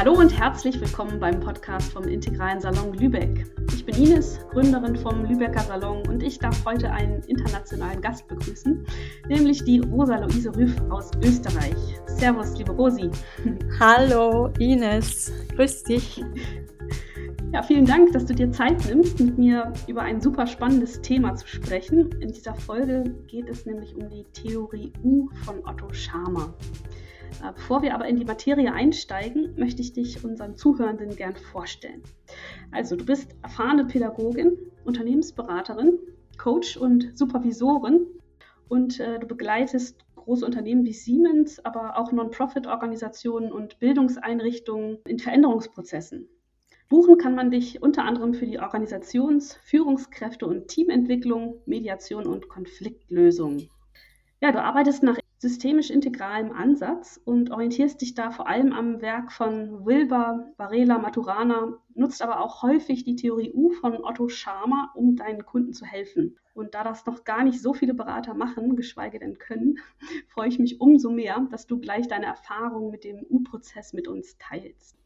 Hallo und herzlich willkommen beim Podcast vom Integralen Salon Lübeck. Ich bin Ines, Gründerin vom Lübecker Salon und ich darf heute einen internationalen Gast begrüßen, nämlich die Rosa Luise Rüff aus Österreich. Servus, liebe Rosi. Hallo Ines, grüß dich. Ja, vielen Dank, dass du dir Zeit nimmst, mit mir über ein super spannendes Thema zu sprechen. In dieser Folge geht es nämlich um die Theorie U von Otto Scharmer. Äh, bevor wir aber in die Materie einsteigen, möchte ich dich unseren Zuhörenden gern vorstellen. Also, du bist erfahrene Pädagogin, Unternehmensberaterin, Coach und Supervisorin und äh, du begleitest große Unternehmen wie Siemens, aber auch Non-Profit-Organisationen und Bildungseinrichtungen in Veränderungsprozessen. Buchen kann man dich unter anderem für die Organisations-, Führungskräfte- und Teamentwicklung, Mediation und Konfliktlösung. Ja, du arbeitest nach systemisch integralem Ansatz und orientierst dich da vor allem am Werk von Wilber, Varela, Maturana, nutzt aber auch häufig die Theorie U von Otto Scharmer, um deinen Kunden zu helfen. Und da das noch gar nicht so viele Berater machen, geschweige denn können, freue ich mich umso mehr, dass du gleich deine Erfahrungen mit dem U-Prozess mit uns teilst.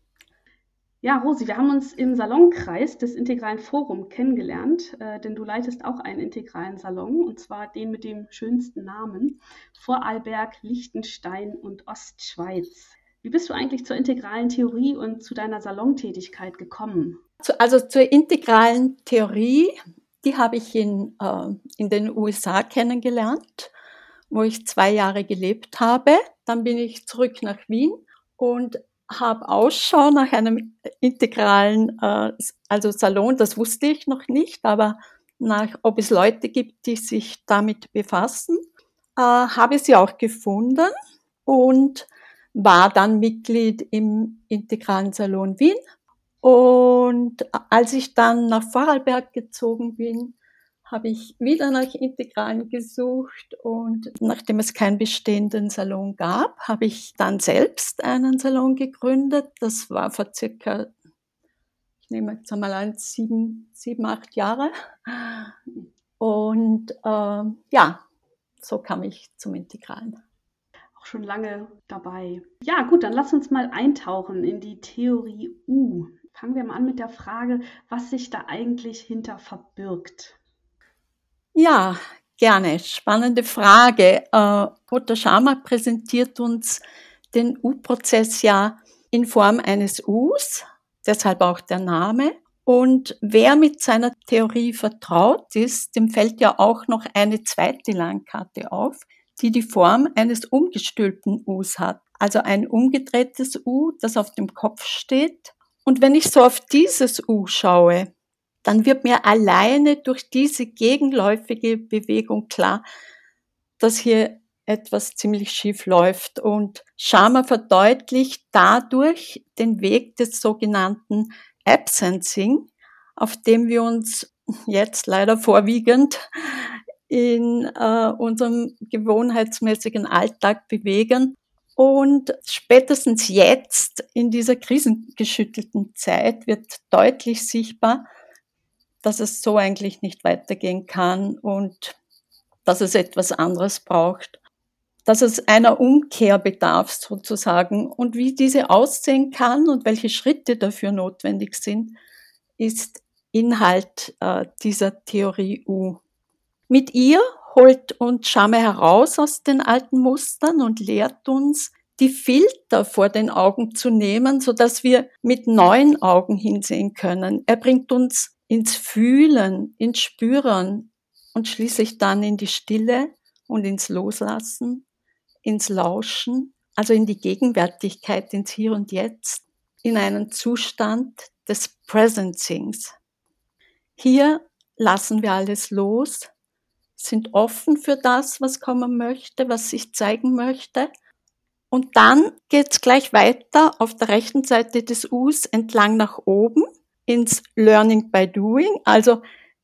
Ja, Rosi, wir haben uns im Salonkreis des Integralen Forum kennengelernt, äh, denn du leitest auch einen integralen Salon, und zwar den mit dem schönsten Namen, Vorarlberg, Liechtenstein und Ostschweiz. Wie bist du eigentlich zur integralen Theorie und zu deiner Salontätigkeit gekommen? Also zur integralen Theorie, die habe ich in, äh, in den USA kennengelernt, wo ich zwei Jahre gelebt habe. Dann bin ich zurück nach Wien und habe Ausschau nach einem integralen, äh, also Salon, das wusste ich noch nicht, aber nach, ob es Leute gibt, die sich damit befassen, äh, habe sie auch gefunden und war dann Mitglied im integralen Salon Wien. Und als ich dann nach Vorarlberg gezogen bin, habe ich wieder nach Integralen gesucht und nachdem es keinen bestehenden Salon gab, habe ich dann selbst einen Salon gegründet. Das war vor circa, ich nehme jetzt einmal an, sieben, sieben, acht Jahre. Und äh, ja, so kam ich zum Integralen. Auch schon lange dabei. Ja, gut, dann lass uns mal eintauchen in die Theorie U. Fangen wir mal an mit der Frage, was sich da eigentlich hinter verbirgt. Ja, gerne. Spannende Frage. Äh, Dr. Sharma präsentiert uns den U-Prozess ja in Form eines Us, deshalb auch der Name. Und wer mit seiner Theorie vertraut ist, dem fällt ja auch noch eine zweite Landkarte auf, die die Form eines umgestülpten Us hat. Also ein umgedrehtes U, das auf dem Kopf steht. Und wenn ich so auf dieses U schaue, dann wird mir alleine durch diese gegenläufige Bewegung klar, dass hier etwas ziemlich schief läuft. Und Sharma verdeutlicht dadurch den Weg des sogenannten Absencing, auf dem wir uns jetzt leider vorwiegend in äh, unserem gewohnheitsmäßigen Alltag bewegen. Und spätestens jetzt in dieser krisengeschüttelten Zeit wird deutlich sichtbar, dass es so eigentlich nicht weitergehen kann und dass es etwas anderes braucht, dass es einer Umkehr bedarf sozusagen und wie diese aussehen kann und welche Schritte dafür notwendig sind, ist Inhalt äh, dieser Theorie U. Mit ihr holt uns Schame heraus aus den alten Mustern und lehrt uns, die Filter vor den Augen zu nehmen, so dass wir mit neuen Augen hinsehen können. Er bringt uns ins Fühlen, ins Spüren und schließlich dann in die Stille und ins Loslassen, ins Lauschen, also in die Gegenwärtigkeit, ins Hier und Jetzt, in einen Zustand des Presencings. Hier lassen wir alles los, sind offen für das, was kommen möchte, was sich zeigen möchte. Und dann geht's gleich weiter auf der rechten Seite des Us entlang nach oben ins Learning by Doing. Also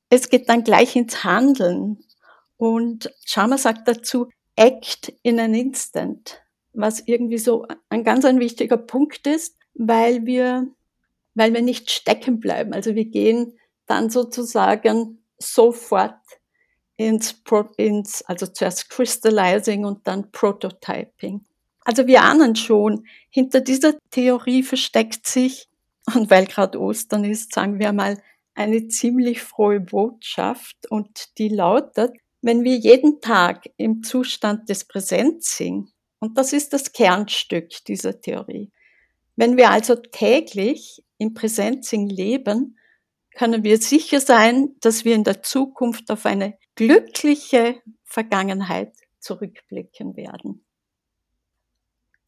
es geht dann gleich ins Handeln. Und Sharma sagt dazu, act in an instant, was irgendwie so ein ganz ein wichtiger Punkt ist, weil wir, weil wir nicht stecken bleiben. Also wir gehen dann sozusagen sofort ins, ins also zuerst Crystallizing und dann Prototyping. Also wir ahnen schon, hinter dieser Theorie versteckt sich, und weil gerade Ostern ist, sagen wir mal, eine ziemlich frohe Botschaft und die lautet, wenn wir jeden Tag im Zustand des Präsents sind, und das ist das Kernstück dieser Theorie, wenn wir also täglich im Präsentsing leben, können wir sicher sein, dass wir in der Zukunft auf eine glückliche Vergangenheit zurückblicken werden.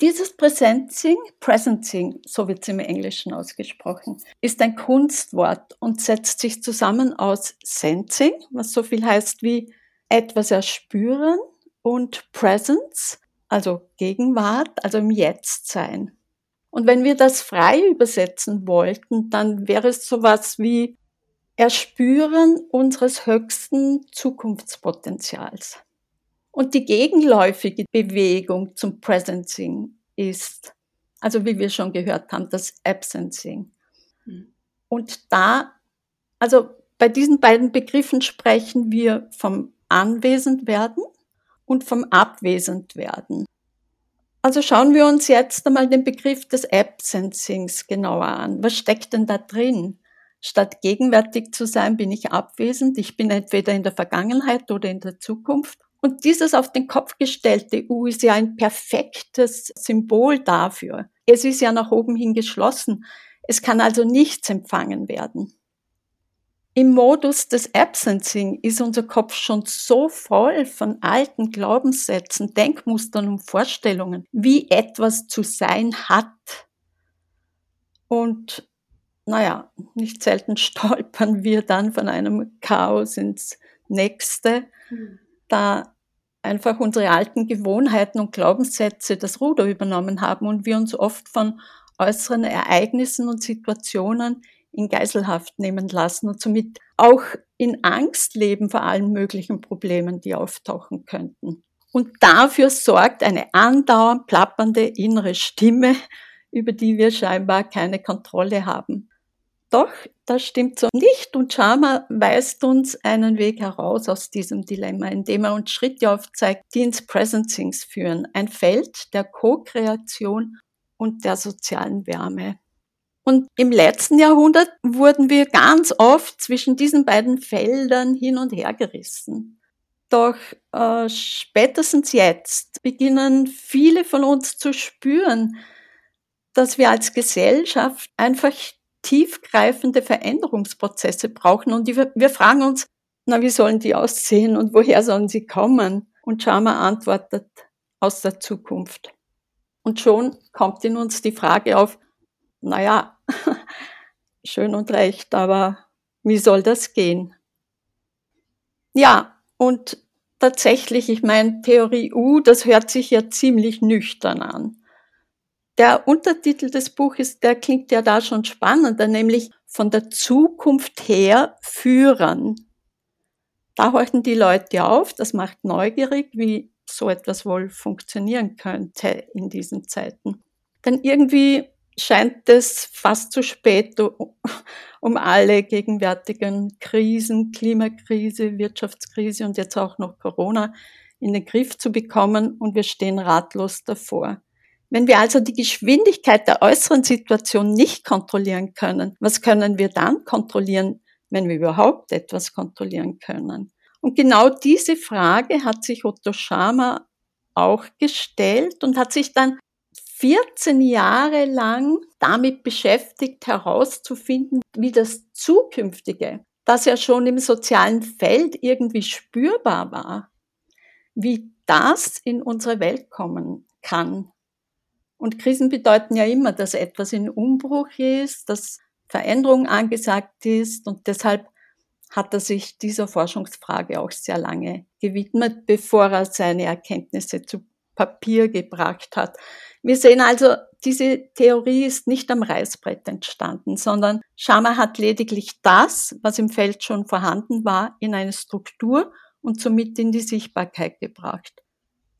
Dieses Presenting, Presenting, so wird es im Englischen ausgesprochen, ist ein Kunstwort und setzt sich zusammen aus Sensing, was so viel heißt wie etwas erspüren, und Presence, also Gegenwart, also im Jetzt sein. Und wenn wir das frei übersetzen wollten, dann wäre es sowas wie Erspüren unseres höchsten Zukunftspotenzials. Und die gegenläufige Bewegung zum Presencing ist, also wie wir schon gehört haben, das Absencing. Mhm. Und da, also bei diesen beiden Begriffen sprechen wir vom Anwesendwerden und vom Abwesendwerden. Also schauen wir uns jetzt einmal den Begriff des Absencings genauer an. Was steckt denn da drin? Statt gegenwärtig zu sein, bin ich abwesend. Ich bin entweder in der Vergangenheit oder in der Zukunft. Und dieses auf den Kopf gestellte U ist ja ein perfektes Symbol dafür. Es ist ja nach oben hin geschlossen. Es kann also nichts empfangen werden. Im Modus des Absencing ist unser Kopf schon so voll von alten Glaubenssätzen, Denkmustern und Vorstellungen, wie etwas zu sein hat. Und naja, nicht selten stolpern wir dann von einem Chaos ins nächste. Mhm da einfach unsere alten Gewohnheiten und Glaubenssätze das Ruder übernommen haben und wir uns oft von äußeren Ereignissen und Situationen in Geiselhaft nehmen lassen und somit auch in Angst leben vor allen möglichen Problemen, die auftauchen könnten. Und dafür sorgt eine andauernd plappernde innere Stimme, über die wir scheinbar keine Kontrolle haben. Doch, das stimmt so nicht und Sharma weist uns einen Weg heraus aus diesem Dilemma, indem er uns Schritte aufzeigt, die ins Presencings führen, ein Feld der Co-Kreation und der sozialen Wärme. Und im letzten Jahrhundert wurden wir ganz oft zwischen diesen beiden Feldern hin und her gerissen. Doch äh, spätestens jetzt beginnen viele von uns zu spüren, dass wir als Gesellschaft einfach tiefgreifende Veränderungsprozesse brauchen. Und wir fragen uns, na, wie sollen die aussehen und woher sollen sie kommen? Und Sharma antwortet aus der Zukunft. Und schon kommt in uns die Frage auf, naja, schön und recht, aber wie soll das gehen? Ja, und tatsächlich, ich meine, Theorie U, das hört sich ja ziemlich nüchtern an. Der Untertitel des Buches, der klingt ja da schon spannender, nämlich von der Zukunft her führen. Da horchen die Leute auf, das macht neugierig, wie so etwas wohl funktionieren könnte in diesen Zeiten. Denn irgendwie scheint es fast zu spät, um alle gegenwärtigen Krisen, Klimakrise, Wirtschaftskrise und jetzt auch noch Corona in den Griff zu bekommen und wir stehen ratlos davor. Wenn wir also die Geschwindigkeit der äußeren Situation nicht kontrollieren können, was können wir dann kontrollieren, wenn wir überhaupt etwas kontrollieren können? Und genau diese Frage hat sich Otto Schama auch gestellt und hat sich dann 14 Jahre lang damit beschäftigt, herauszufinden, wie das Zukünftige, das ja schon im sozialen Feld irgendwie spürbar war, wie das in unsere Welt kommen kann. Und Krisen bedeuten ja immer, dass etwas in Umbruch ist, dass Veränderung angesagt ist und deshalb hat er sich dieser Forschungsfrage auch sehr lange gewidmet, bevor er seine Erkenntnisse zu Papier gebracht hat. Wir sehen also, diese Theorie ist nicht am Reißbrett entstanden, sondern Schama hat lediglich das, was im Feld schon vorhanden war, in eine Struktur und somit in die Sichtbarkeit gebracht.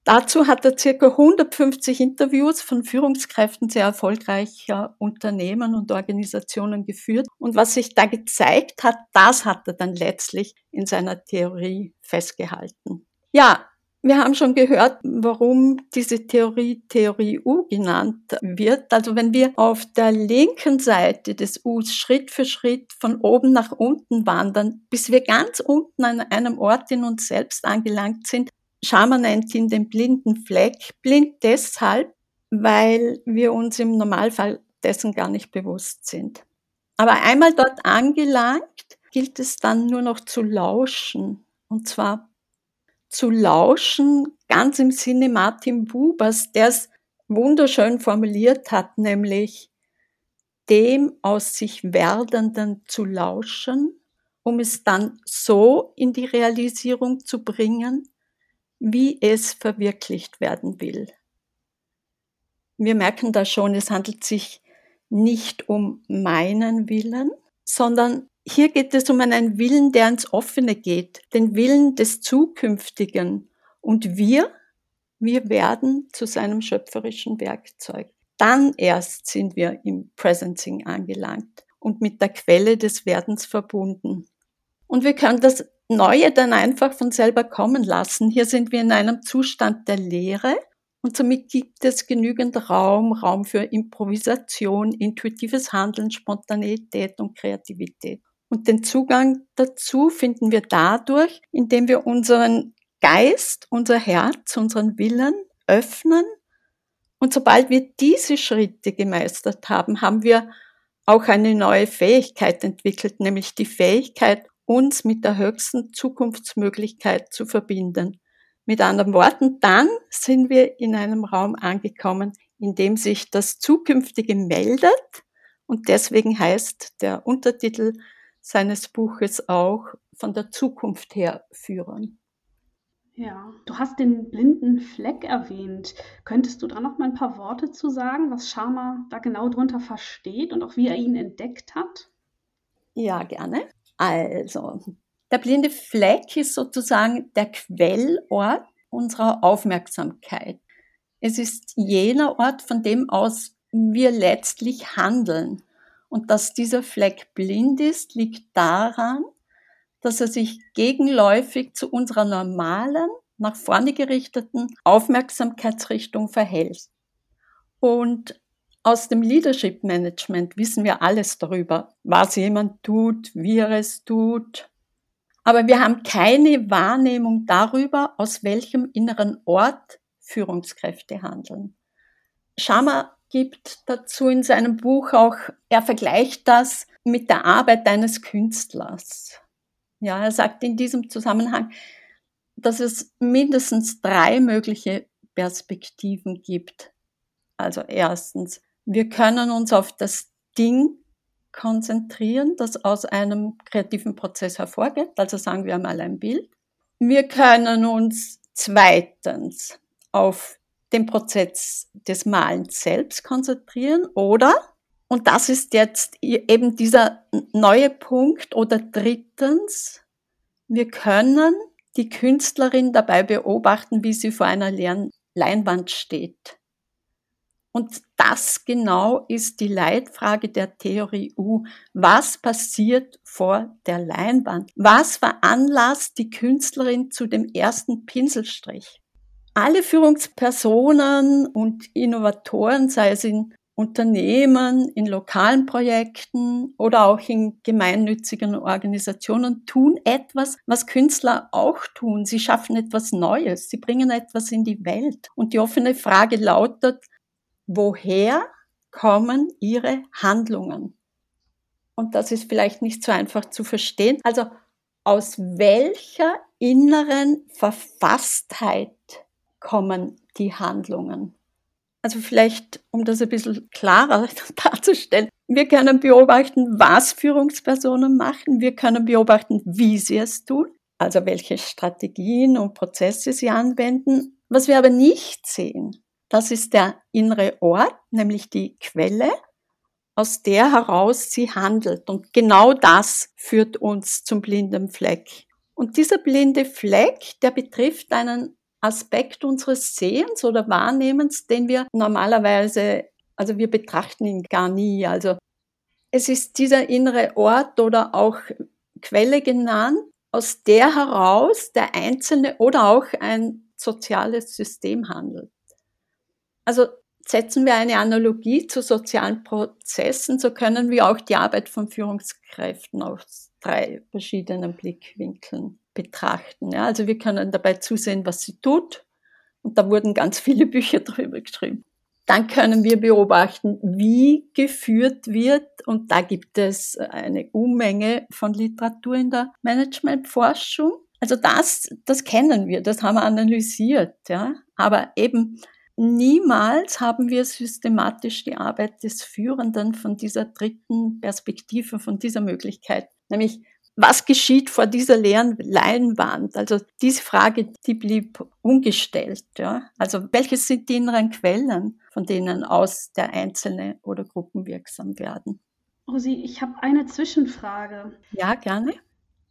Dazu hat er circa 150 Interviews von Führungskräften sehr erfolgreicher Unternehmen und Organisationen geführt. Und was sich da gezeigt hat, das hat er dann letztlich in seiner Theorie festgehalten. Ja, Wir haben schon gehört, warum diese Theorie Theorie U genannt wird. Also wenn wir auf der linken Seite des Us Schritt für Schritt von oben nach unten wandern, bis wir ganz unten an einem Ort in uns selbst angelangt sind, Schama nennt ihn den blinden Fleck. Blind deshalb, weil wir uns im Normalfall dessen gar nicht bewusst sind. Aber einmal dort angelangt, gilt es dann nur noch zu lauschen. Und zwar zu lauschen, ganz im Sinne Martin Bubers, der es wunderschön formuliert hat, nämlich dem aus sich Werdenden zu lauschen, um es dann so in die Realisierung zu bringen, wie es verwirklicht werden will. Wir merken da schon, es handelt sich nicht um meinen Willen, sondern hier geht es um einen Willen, der ins Offene geht, den Willen des Zukünftigen. Und wir, wir werden zu seinem schöpferischen Werkzeug. Dann erst sind wir im Presencing angelangt und mit der Quelle des Werdens verbunden. Und wir können das Neue dann einfach von selber kommen lassen. Hier sind wir in einem Zustand der Leere und somit gibt es genügend Raum, Raum für Improvisation, intuitives Handeln, Spontaneität und Kreativität. Und den Zugang dazu finden wir dadurch, indem wir unseren Geist, unser Herz, unseren Willen öffnen. Und sobald wir diese Schritte gemeistert haben, haben wir auch eine neue Fähigkeit entwickelt, nämlich die Fähigkeit, uns mit der höchsten Zukunftsmöglichkeit zu verbinden. Mit anderen Worten, dann sind wir in einem Raum angekommen, in dem sich das Zukünftige meldet und deswegen heißt der Untertitel seines Buches auch von der Zukunft her führen. Ja, du hast den blinden Fleck erwähnt. Könntest du da noch mal ein paar Worte zu sagen, was Sharma da genau drunter versteht und auch wie er ihn entdeckt hat? Ja, gerne. Also, der blinde Fleck ist sozusagen der Quellort unserer Aufmerksamkeit. Es ist jener Ort, von dem aus wir letztlich handeln. Und dass dieser Fleck blind ist, liegt daran, dass er sich gegenläufig zu unserer normalen, nach vorne gerichteten Aufmerksamkeitsrichtung verhält. Und aus dem Leadership Management wissen wir alles darüber, was jemand tut, wie er es tut. Aber wir haben keine Wahrnehmung darüber, aus welchem inneren Ort Führungskräfte handeln. Schama gibt dazu in seinem Buch auch, er vergleicht das mit der Arbeit eines Künstlers. Ja, er sagt in diesem Zusammenhang, dass es mindestens drei mögliche Perspektiven gibt. Also erstens, wir können uns auf das Ding konzentrieren, das aus einem kreativen Prozess hervorgeht. Also sagen wir einmal ein Bild. Wir können uns zweitens auf den Prozess des Malens selbst konzentrieren oder, und das ist jetzt eben dieser neue Punkt, oder drittens, wir können die Künstlerin dabei beobachten, wie sie vor einer leeren Leinwand steht. Und das genau ist die Leitfrage der Theorie U. Was passiert vor der Leinwand? Was veranlasst die Künstlerin zu dem ersten Pinselstrich? alle Führungspersonen und Innovatoren, sei es in Unternehmen, in lokalen Projekten oder auch in gemeinnützigen Organisationen tun etwas, was Künstler auch tun. Sie schaffen etwas Neues, sie bringen etwas in die Welt. Und die offene Frage lautet, woher kommen ihre Handlungen? Und das ist vielleicht nicht so einfach zu verstehen. Also aus welcher inneren Verfasstheit kommen die Handlungen. Also vielleicht, um das ein bisschen klarer darzustellen, wir können beobachten, was Führungspersonen machen. Wir können beobachten, wie sie es tun, also welche Strategien und Prozesse sie anwenden. Was wir aber nicht sehen, das ist der innere Ort, nämlich die Quelle, aus der heraus sie handelt. Und genau das führt uns zum blinden Fleck. Und dieser blinde Fleck, der betrifft einen Aspekt unseres Sehens oder Wahrnehmens, den wir normalerweise, also wir betrachten ihn gar nie. Also es ist dieser innere Ort oder auch Quelle genannt, aus der heraus der Einzelne oder auch ein soziales System handelt. Also setzen wir eine Analogie zu sozialen Prozessen, so können wir auch die Arbeit von Führungskräften aus drei verschiedenen Blickwinkeln betrachten. Ja, also wir können dabei zusehen, was sie tut. Und da wurden ganz viele Bücher drüber geschrieben. Dann können wir beobachten, wie geführt wird. Und da gibt es eine Unmenge von Literatur in der Managementforschung. Also das, das kennen wir, das haben wir analysiert, ja. Aber eben niemals haben wir systematisch die Arbeit des Führenden von dieser dritten Perspektive, von dieser Möglichkeit, nämlich was geschieht vor dieser leeren Leinwand? Also diese Frage, die blieb ungestellt. Ja? Also welches sind die inneren Quellen, von denen aus der Einzelne oder Gruppen wirksam werden? Rosi, ich habe eine Zwischenfrage. Ja, gerne.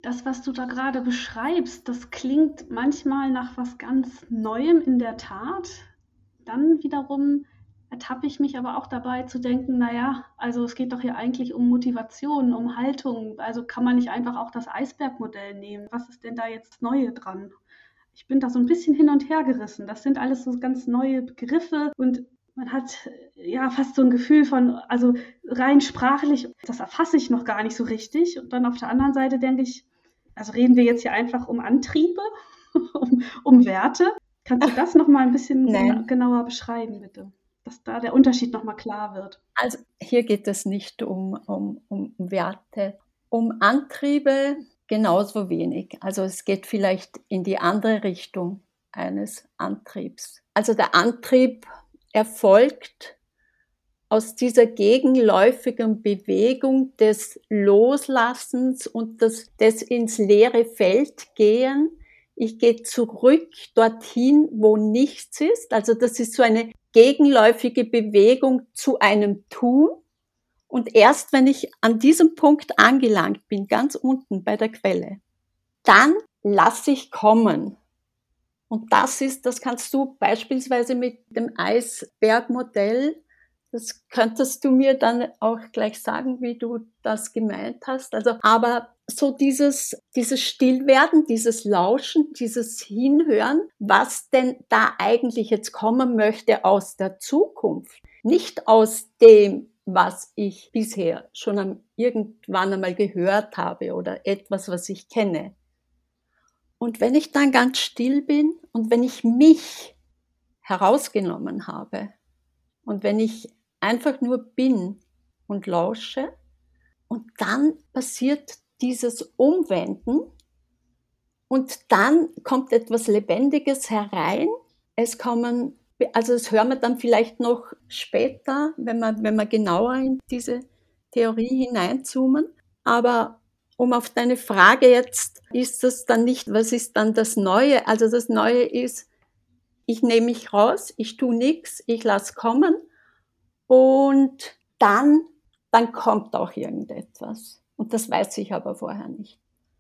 Das, was du da gerade beschreibst, das klingt manchmal nach was ganz Neuem in der Tat. Dann wiederum ertappe ich mich aber auch dabei zu denken, naja, also es geht doch hier eigentlich um Motivation, um Haltung. Also kann man nicht einfach auch das Eisbergmodell nehmen? Was ist denn da jetzt Neue dran? Ich bin da so ein bisschen hin und her gerissen. Das sind alles so ganz neue Begriffe und man hat ja fast so ein Gefühl von, also rein sprachlich, das erfasse ich noch gar nicht so richtig. Und dann auf der anderen Seite denke ich, also reden wir jetzt hier einfach um Antriebe, um, um Werte. Kannst du das noch mal ein bisschen Nein. genauer beschreiben, bitte? dass da der Unterschied nochmal klar wird. Also hier geht es nicht um, um, um Werte, um Antriebe genauso wenig. Also es geht vielleicht in die andere Richtung eines Antriebs. Also der Antrieb erfolgt aus dieser gegenläufigen Bewegung des Loslassens und des, des ins leere Feld gehen. Ich gehe zurück dorthin, wo nichts ist. Also das ist so eine gegenläufige Bewegung zu einem Tun. Und erst wenn ich an diesem Punkt angelangt bin, ganz unten bei der Quelle, dann lasse ich kommen. Und das ist, das kannst du beispielsweise mit dem Eisbergmodell das könntest du mir dann auch gleich sagen, wie du das gemeint hast. Also, aber so dieses, dieses Stillwerden, dieses Lauschen, dieses Hinhören, was denn da eigentlich jetzt kommen möchte aus der Zukunft. Nicht aus dem, was ich bisher schon irgendwann einmal gehört habe oder etwas, was ich kenne. Und wenn ich dann ganz still bin und wenn ich mich herausgenommen habe und wenn ich einfach nur bin und lausche. Und dann passiert dieses Umwenden und dann kommt etwas Lebendiges herein. Es kommen, also das hören wir dann vielleicht noch später, wenn wir, wenn wir genauer in diese Theorie hineinzoomen. Aber um auf deine Frage jetzt, ist das dann nicht, was ist dann das Neue? Also das Neue ist, ich nehme mich raus, ich tue nichts, ich lasse kommen und dann, dann kommt auch irgendetwas. Und das weiß ich aber vorher nicht.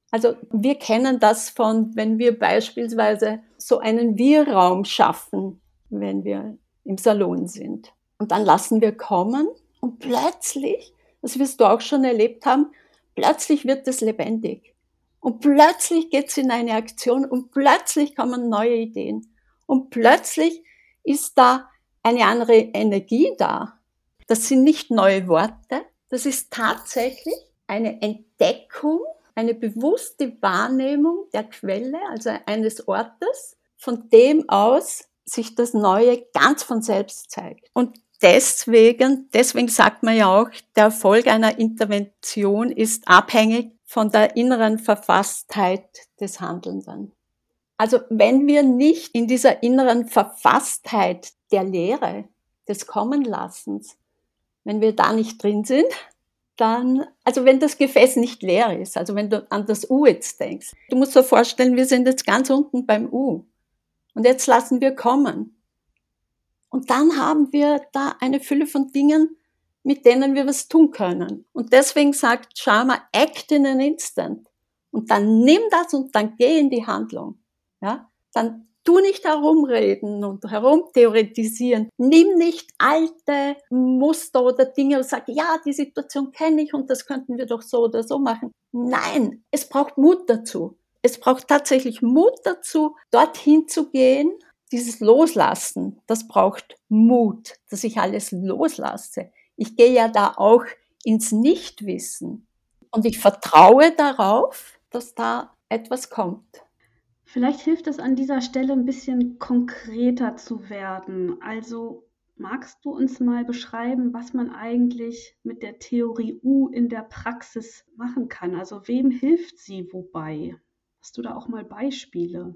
Also wir kennen das von, wenn wir beispielsweise so einen Wir-Raum schaffen, wenn wir im Salon sind. Und dann lassen wir kommen und plötzlich, das wirst du auch schon erlebt haben, plötzlich wird es lebendig. Und plötzlich geht es in eine Aktion und plötzlich kommen neue Ideen. Und plötzlich ist da eine andere Energie da. Das sind nicht neue Worte, das ist tatsächlich eine Entdeckung, eine bewusste Wahrnehmung der Quelle, also eines Ortes, von dem aus sich das Neue ganz von selbst zeigt. Und deswegen, deswegen sagt man ja auch, der Erfolg einer Intervention ist abhängig von der inneren Verfasstheit des Handelnden. Also wenn wir nicht in dieser inneren Verfasstheit der Lehre, des Kommenlassens, wenn wir da nicht drin sind, dann, also wenn das Gefäß nicht leer ist, also wenn du an das U jetzt denkst, du musst dir vorstellen, wir sind jetzt ganz unten beim U und jetzt lassen wir kommen. Und dann haben wir da eine Fülle von Dingen, mit denen wir was tun können. Und deswegen sagt Sharma, act in an instant. Und dann nimm das und dann geh in die Handlung. Ja? Dann Tu nicht herumreden und herumtheoretisieren. Nimm nicht alte Muster oder Dinge und sag, ja, die Situation kenne ich und das könnten wir doch so oder so machen. Nein, es braucht Mut dazu. Es braucht tatsächlich Mut dazu, dorthin zu gehen dieses Loslassen, das braucht Mut, dass ich alles loslasse. Ich gehe ja da auch ins Nichtwissen und ich vertraue darauf, dass da etwas kommt. Vielleicht hilft es an dieser Stelle ein bisschen konkreter zu werden. Also magst du uns mal beschreiben, was man eigentlich mit der Theorie U in der Praxis machen kann? Also wem hilft sie wobei? Hast du da auch mal Beispiele?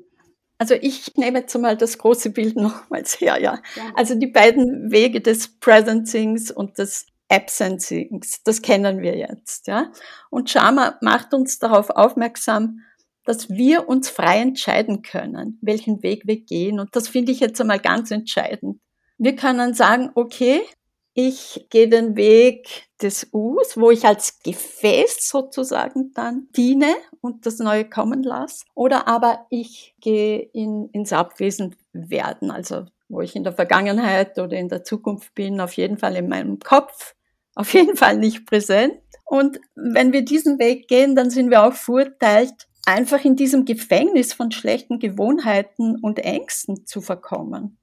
Also ich nehme jetzt mal das große Bild nochmals her, ja. ja. Also die beiden Wege des Presencings und des Absencings, das kennen wir jetzt, ja. Und Sharma macht uns darauf aufmerksam, dass wir uns frei entscheiden können, welchen Weg wir gehen. Und das finde ich jetzt einmal ganz entscheidend. Wir können sagen, okay, ich gehe den Weg des Us, wo ich als Gefäß sozusagen dann diene und das Neue kommen lasse. Oder aber ich gehe in, ins Abwesenwerden, also wo ich in der Vergangenheit oder in der Zukunft bin, auf jeden Fall in meinem Kopf, auf jeden Fall nicht präsent. Und wenn wir diesen Weg gehen, dann sind wir auch verurteilt, einfach in diesem Gefängnis von schlechten Gewohnheiten und Ängsten zu verkommen.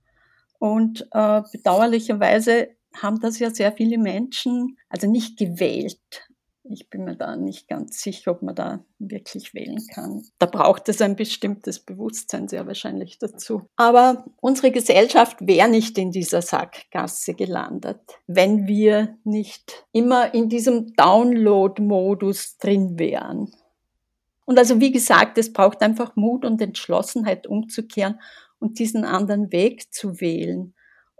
Und äh, bedauerlicherweise haben das ja sehr viele Menschen, also nicht gewählt. Ich bin mir da nicht ganz sicher, ob man da wirklich wählen kann. Da braucht es ein bestimmtes Bewusstsein sehr wahrscheinlich dazu. Aber unsere Gesellschaft wäre nicht in dieser Sackgasse gelandet, wenn wir nicht immer in diesem Download-Modus drin wären. Und also wie gesagt, es braucht einfach Mut und Entschlossenheit umzukehren und diesen anderen Weg zu wählen.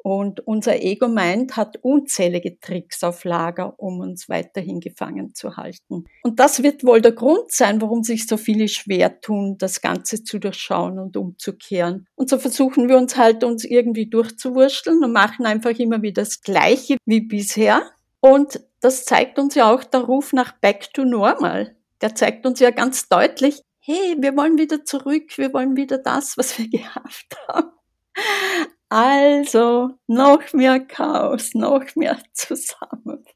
Und unser Ego-Mind hat unzählige Tricks auf Lager, um uns weiterhin gefangen zu halten. Und das wird wohl der Grund sein, warum sich so viele schwer tun, das Ganze zu durchschauen und umzukehren. Und so versuchen wir uns halt, uns irgendwie durchzuwurschteln und machen einfach immer wieder das Gleiche wie bisher. Und das zeigt uns ja auch der Ruf nach Back to Normal. Der zeigt uns ja ganz deutlich, hey, wir wollen wieder zurück, wir wollen wieder das, was wir gehabt haben. Also noch mehr Chaos, noch mehr Zusammenbruch.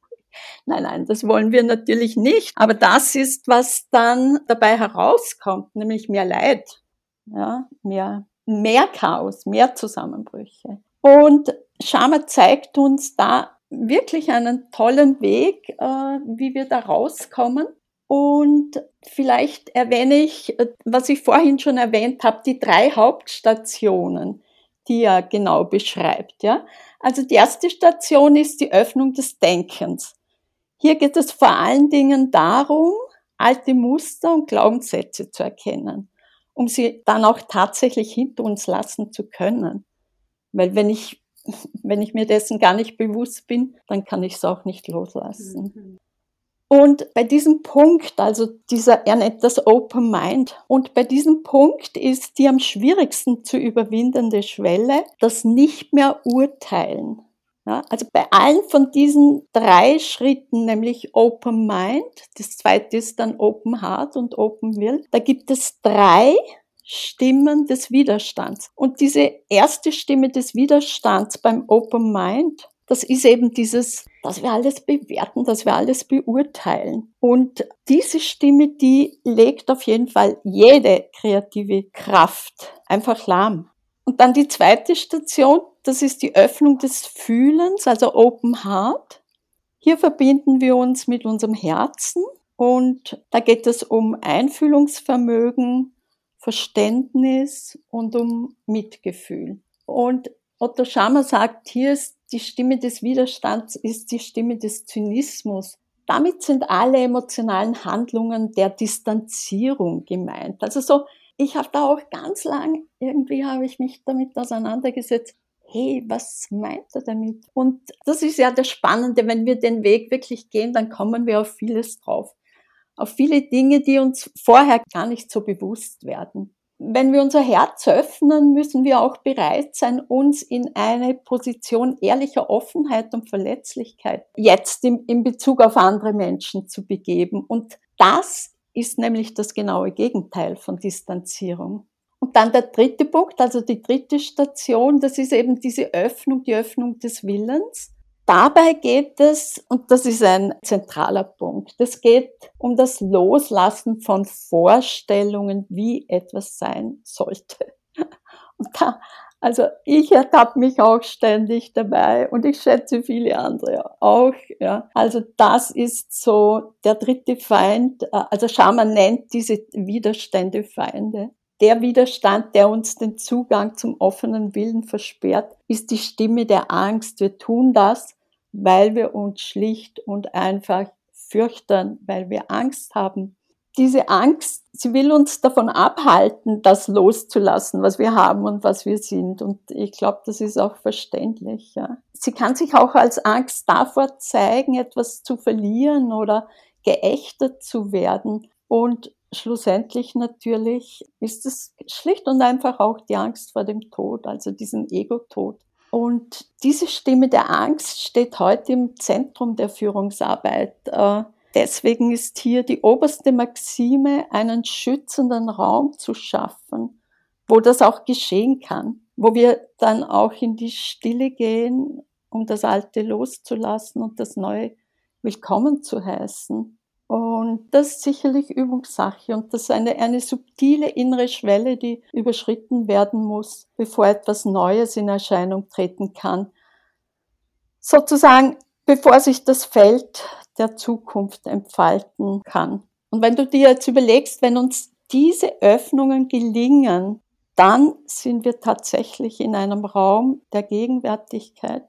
Nein, nein, das wollen wir natürlich nicht. Aber das ist, was dann dabei herauskommt, nämlich mehr Leid, ja, mehr, mehr Chaos, mehr Zusammenbrüche. Und Shama zeigt uns da wirklich einen tollen Weg, äh, wie wir da rauskommen. Und vielleicht erwähne ich, was ich vorhin schon erwähnt habe, die drei Hauptstationen die er genau beschreibt. Ja? Also die erste Station ist die Öffnung des Denkens. Hier geht es vor allen Dingen darum, alte Muster und Glaubenssätze zu erkennen, um sie dann auch tatsächlich hinter uns lassen zu können. Weil wenn ich, wenn ich mir dessen gar nicht bewusst bin, dann kann ich es auch nicht loslassen. Mhm. Und bei diesem Punkt, also dieser, er nennt das Open Mind, und bei diesem Punkt ist die am schwierigsten zu überwindende Schwelle das nicht mehr urteilen. Ja, also bei allen von diesen drei Schritten, nämlich Open Mind, das zweite ist dann Open Heart und Open Will, da gibt es drei Stimmen des Widerstands. Und diese erste Stimme des Widerstands beim Open Mind, das ist eben dieses, dass wir alles bewerten, dass wir alles beurteilen. Und diese Stimme, die legt auf jeden Fall jede kreative Kraft einfach lahm. Und dann die zweite Station, das ist die Öffnung des Fühlens, also Open Heart. Hier verbinden wir uns mit unserem Herzen und da geht es um Einfühlungsvermögen, Verständnis und um Mitgefühl. Und Otto Schammer sagt, hier ist die Stimme des Widerstands ist die Stimme des Zynismus. Damit sind alle emotionalen Handlungen der Distanzierung gemeint. Also so, ich habe da auch ganz lang, irgendwie habe ich mich damit auseinandergesetzt, hey, was meint er damit? Und das ist ja das Spannende, wenn wir den Weg wirklich gehen, dann kommen wir auf vieles drauf. Auf viele Dinge, die uns vorher gar nicht so bewusst werden wenn wir unser Herz öffnen, müssen wir auch bereit sein, uns in eine Position ehrlicher Offenheit und Verletzlichkeit jetzt in, in Bezug auf andere Menschen zu begeben. Und das ist nämlich das genaue Gegenteil von Distanzierung. Und dann der dritte Punkt, also die dritte Station, das ist eben diese Öffnung, die Öffnung des Willens. Dabei geht es, und das ist ein zentraler Punkt, es geht um das Loslassen von Vorstellungen, wie etwas sein sollte. Und da Also ich ertappe mich auch ständig dabei und ich schätze viele andere auch. Ja. Also das ist so der dritte Feind. Äh, also Schaman nennt diese Widerstände Feinde. Der Widerstand, der uns den Zugang zum offenen Willen versperrt, ist die Stimme der Angst. Wir tun das, weil wir uns schlicht und einfach fürchten, weil wir Angst haben. Diese Angst, sie will uns davon abhalten, das loszulassen, was wir haben und was wir sind. Und ich glaube, das ist auch verständlich. Ja. Sie kann sich auch als Angst davor zeigen, etwas zu verlieren oder geächtet zu werden. Und schlussendlich natürlich ist es schlicht und einfach auch die Angst vor dem Tod, also diesem Ego-Tod. Und diese Stimme der Angst steht heute im Zentrum der Führungsarbeit. Äh, deswegen ist hier die oberste Maxime, einen schützenden Raum zu schaffen, wo das auch geschehen kann, wo wir dann auch in die Stille gehen, um das Alte loszulassen und das Neue willkommen zu heißen. Und das ist sicherlich Übungssache und das ist eine, eine subtile innere Schwelle, die überschritten werden muss, bevor etwas Neues in Erscheinung treten kann. Sozusagen, bevor sich das Feld der Zukunft entfalten kann. Und wenn du dir jetzt überlegst, wenn uns diese Öffnungen gelingen, dann sind wir tatsächlich in einem Raum der Gegenwärtigkeit,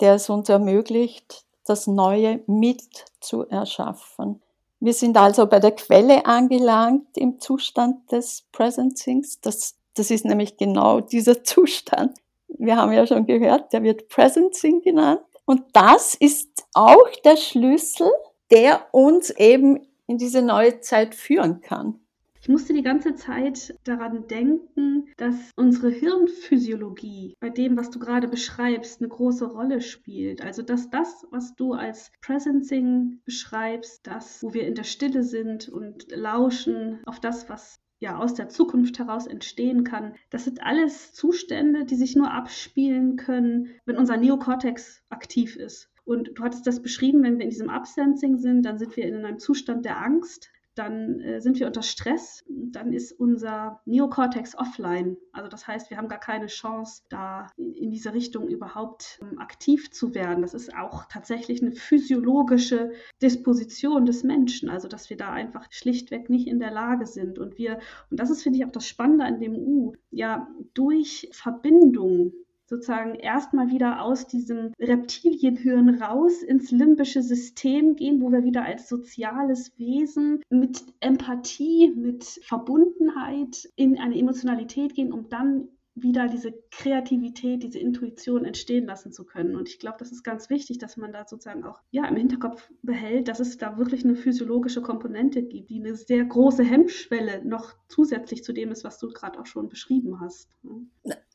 der es uns ermöglicht, das Neue mit zu erschaffen. Wir sind also bei der Quelle angelangt im Zustand des Presencings. Das, das ist nämlich genau dieser Zustand. Wir haben ja schon gehört, der wird Presencing genannt. Und das ist auch der Schlüssel, der uns eben in diese neue Zeit führen kann. Ich musste die ganze Zeit daran denken, dass unsere Hirnphysiologie bei dem, was du gerade beschreibst, eine große Rolle spielt. Also dass das, was du als Presencing beschreibst, das, wo wir in der Stille sind und lauschen auf das, was ja aus der Zukunft heraus entstehen kann. Das sind alles Zustände, die sich nur abspielen können, wenn unser Neokortex aktiv ist. Und du hattest das beschrieben, wenn wir in diesem Absensing sind, dann sind wir in einem Zustand der Angst dann äh, sind wir unter Stress, dann ist unser Neokortex offline. Also das heißt, wir haben gar keine Chance, da in diese Richtung überhaupt ähm, aktiv zu werden. Das ist auch tatsächlich eine physiologische Disposition des Menschen, also dass wir da einfach schlichtweg nicht in der Lage sind. Und wir, und das ist, finde ich, auch das Spannende an dem U, ja, durch Verbindung sozusagen erstmal wieder aus diesem Reptilienhirn raus ins limbische System gehen, wo wir wieder als soziales Wesen mit Empathie, mit Verbundenheit in eine Emotionalität gehen, um dann wieder diese Kreativität, diese Intuition entstehen lassen zu können. Und ich glaube, das ist ganz wichtig, dass man da sozusagen auch ja, im Hinterkopf behält, dass es da wirklich eine physiologische Komponente gibt, die eine sehr große Hemmschwelle noch zusätzlich zu dem ist, was du gerade auch schon beschrieben hast.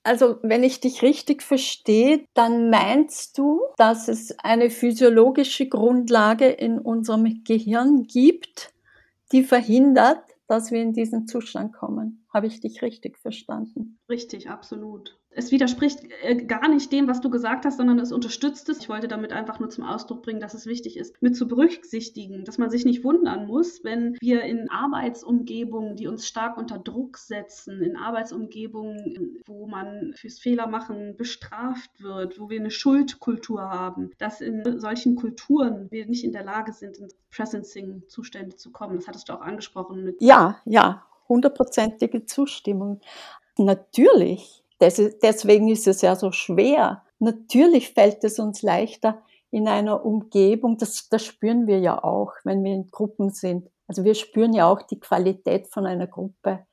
Also, wenn ich dich richtig verstehe, dann meinst du, dass es eine physiologische Grundlage in unserem Gehirn gibt, die verhindert, dass wir in diesen Zustand kommen. Habe ich dich richtig verstanden? Richtig, absolut es widerspricht äh, gar nicht dem, was du gesagt hast, sondern es unterstützt es. Ich wollte damit einfach nur zum Ausdruck bringen, dass es wichtig ist, mit zu berücksichtigen, dass man sich nicht wundern muss, wenn wir in Arbeitsumgebungen, die uns stark unter Druck setzen, in Arbeitsumgebungen, wo man fürs Fehlermachen bestraft wird, wo wir eine Schuldkultur haben, dass in solchen Kulturen wir nicht in der Lage sind, in Presencing-Zustände zu kommen. Das hattest du auch angesprochen. Ja, ja, hundertprozentige Zustimmung. Natürlich deswegen ist es ja so schwer. Natürlich fällt es uns leichter in einer Umgebung, das, das spüren wir ja auch, wenn wir in Gruppen sind. Also wir spüren ja auch die Qualität von einer Gruppe.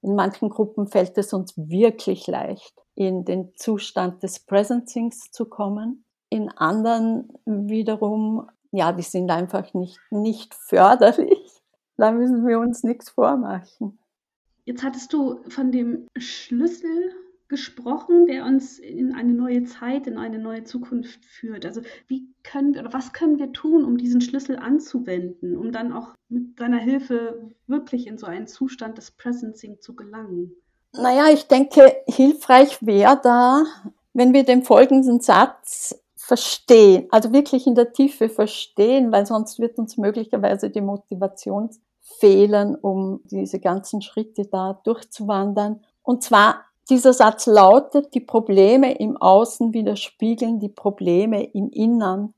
In manchen Gruppen fällt es uns wirklich leicht, in den Zustand des Presencings zu kommen. In anderen wiederum, ja, die sind einfach nicht, nicht förderlich. Da müssen wir uns nichts vormachen. Jetzt hattest du von dem Schlüssel gesprochen, der uns in eine neue Zeit, in eine neue Zukunft führt. Also wie können wir oder was können wir tun, um diesen Schlüssel anzuwenden, um dann auch mit seiner Hilfe wirklich in so einen Zustand des Presencing zu gelangen? Naja, ich denke, hilfreich wäre da, wenn wir den folgenden Satz verstehen, also wirklich in der Tiefe verstehen, weil sonst wird uns möglicherweise die Motivation fehlen, um diese ganzen Schritte da durchzuwandern. Und zwar Dieser Satz lautet, die Probleme im Außen widerspiegeln die Probleme im Innern.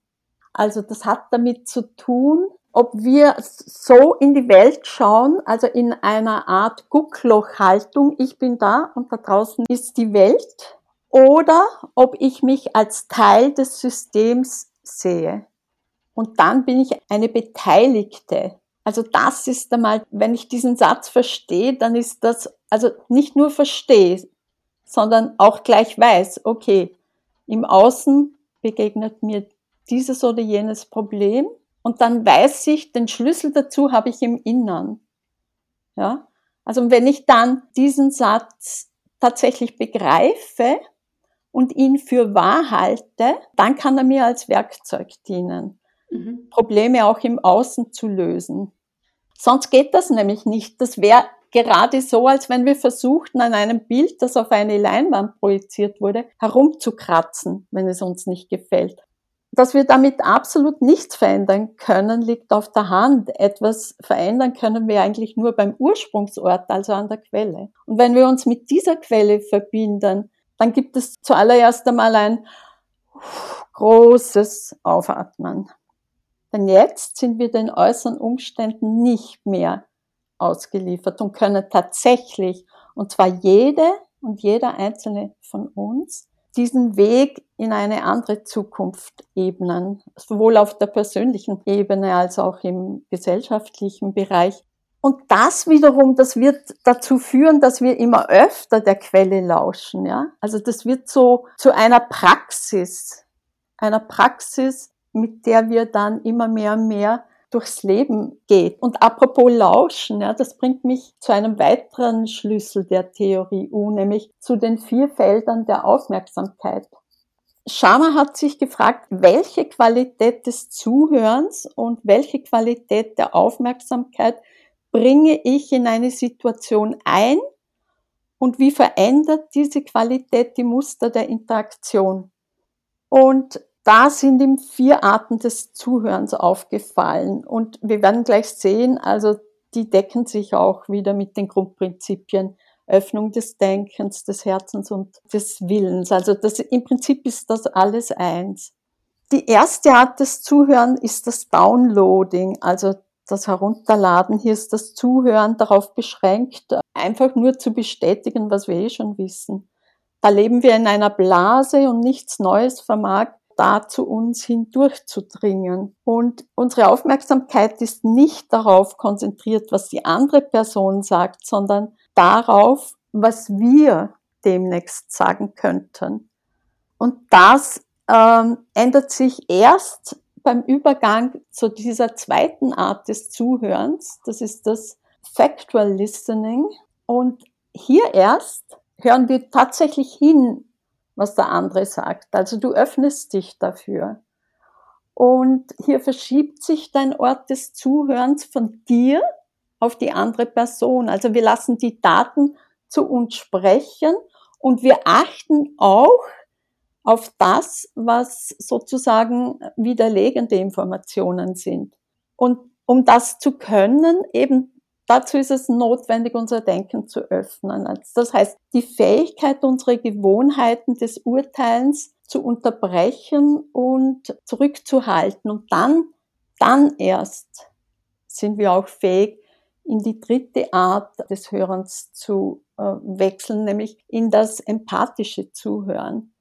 Also das hat damit zu tun, ob wir so in die Welt schauen, also in einer Art Gucklochhaltung, ich bin da und da draußen ist die Welt, oder ob ich mich als Teil des Systems sehe. Und dann bin ich eine Beteiligte. Also das ist einmal, wenn ich diesen Satz verstehe, dann ist das, also nicht nur verstehe, sondern auch gleich weiß, okay, im Außen begegnet mir dieses oder jenes Problem und dann weiß ich, den Schlüssel dazu habe ich im Innern. Ja? Also wenn ich dann diesen Satz tatsächlich begreife und ihn für wahr halte, dann kann er mir als Werkzeug dienen, mhm. Probleme auch im Außen zu lösen. Sonst geht das nämlich nicht. Das wäre gerade so, als wenn wir versuchten, an einem Bild, das auf eine Leinwand projiziert wurde, herumzukratzen, wenn es uns nicht gefällt. Dass wir damit absolut nichts verändern können, liegt auf der Hand. Etwas verändern können wir eigentlich nur beim Ursprungsort, also an der Quelle. Und wenn wir uns mit dieser Quelle verbinden, dann gibt es zuallererst einmal ein großes Aufatmen. Denn jetzt sind wir den äußeren Umständen nicht mehr ausgeliefert und können tatsächlich, und zwar jede und jeder einzelne von uns, diesen Weg in eine andere Zukunft ebnen, sowohl auf der persönlichen Ebene als auch im gesellschaftlichen Bereich. Und das wiederum, das wird dazu führen, dass wir immer öfter der Quelle lauschen, ja. Also das wird so zu einer Praxis, einer Praxis, mit der wir dann immer mehr und mehr durchs Leben geht. Und apropos Lauschen, ja, das bringt mich zu einem weiteren Schlüssel der Theorie U, nämlich zu den vier Feldern der Aufmerksamkeit. Sharma hat sich gefragt, welche Qualität des Zuhörens und welche Qualität der Aufmerksamkeit bringe ich in eine Situation ein und wie verändert diese Qualität die Muster der Interaktion. Und da sind ihm vier Arten des Zuhörens aufgefallen und wir werden gleich sehen, also die decken sich auch wieder mit den Grundprinzipien Öffnung des Denkens, des Herzens und des Willens. Also das, im Prinzip ist das alles eins. Die erste Art des Zuhörens ist das Downloading, also das Herunterladen. Hier ist das Zuhören darauf beschränkt, einfach nur zu bestätigen, was wir eh schon wissen. Da leben wir in einer Blase und nichts Neues vermag da zu uns hindurchzudringen. Und unsere Aufmerksamkeit ist nicht darauf konzentriert, was die andere Person sagt, sondern darauf, was wir demnächst sagen könnten. Und das ähm, ändert sich erst beim Übergang zu dieser zweiten Art des Zuhörens. Das ist das Factual Listening. Und hier erst hören wir tatsächlich hin was der andere sagt. Also du öffnest dich dafür. Und hier verschiebt sich dein Ort des Zuhörens von dir auf die andere Person. Also wir lassen die Daten zu uns sprechen und wir achten auch auf das, was sozusagen widerlegende Informationen sind. Und um das zu können, eben Dazu ist es notwendig, unser Denken zu öffnen. Also das heißt, die Fähigkeit, unsere Gewohnheiten des Urteilens zu unterbrechen und zurückzuhalten. Und dann, dann erst sind wir auch fähig, in die dritte Art des Hörens zu äh, wechseln, nämlich in das empathische Zuhören.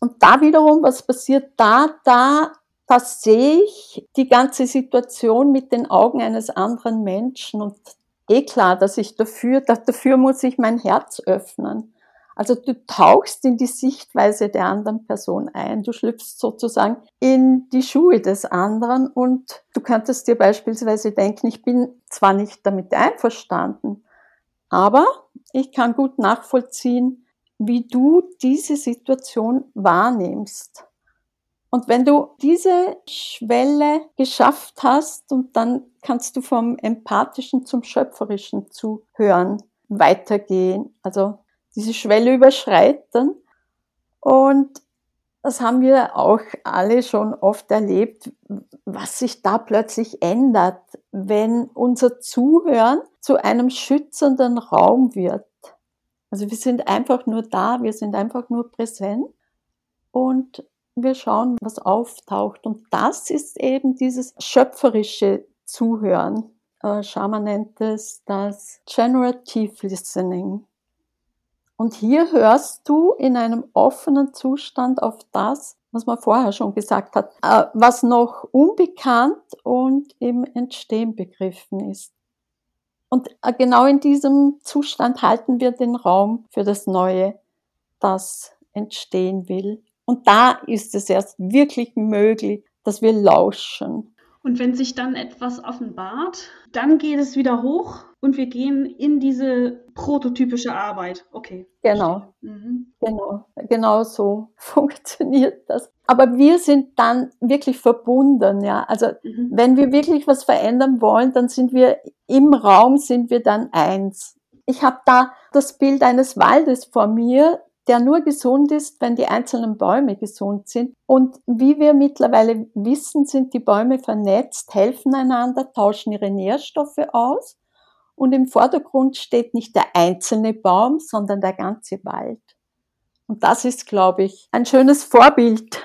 Und da wiederum, was passiert da? Da da sehe ich die ganze Situation mit den Augen eines anderen Menschen und eh klar, dass ich dafür, dafür muss ich mein Herz öffnen. Also du tauchst in die Sichtweise der anderen Person ein, du schlüpfst sozusagen in die Schuhe des anderen und du könntest dir beispielsweise denken, ich bin zwar nicht damit einverstanden, aber ich kann gut nachvollziehen, wie du diese Situation wahrnimmst. Und wenn du diese Schwelle geschafft hast und dann kannst du vom empathischen zum schöpferischen Zuhören weitergehen, also diese Schwelle überschreiten. Und das haben wir auch alle schon oft erlebt, was sich da plötzlich ändert, wenn unser Zuhören zu einem schützenden Raum wird. Also wir sind einfach nur da, wir sind einfach nur präsent und wir schauen, was auftaucht. Und das ist eben dieses schöpferische Zuhören. Äh, Schama nennt es das Generative Listening. Und hier hörst du in einem offenen Zustand auf das, was man vorher schon gesagt hat, äh, was noch unbekannt und im Entstehen begriffen ist. Und äh, genau in diesem Zustand halten wir den Raum für das Neue, das entstehen will. Und da ist es erst wirklich möglich, dass wir lauschen. Und wenn sich dann etwas offenbart, dann geht es wieder hoch und wir gehen in diese prototypische Arbeit. Okay. Genau. Mhm. Genau. Genau so funktioniert das. Aber wir sind dann wirklich verbunden, ja. Also, mhm. wenn wir wirklich was verändern wollen, dann sind wir im Raum, sind wir dann eins. Ich habe da das Bild eines Waldes vor mir, der nur gesund ist, wenn die einzelnen Bäume gesund sind. Und wie wir mittlerweile wissen, sind die Bäume vernetzt, helfen einander, tauschen ihre Nährstoffe aus. Und im Vordergrund steht nicht der einzelne Baum, sondern der ganze Wald. Und das ist, glaube ich, ein schönes Vorbild,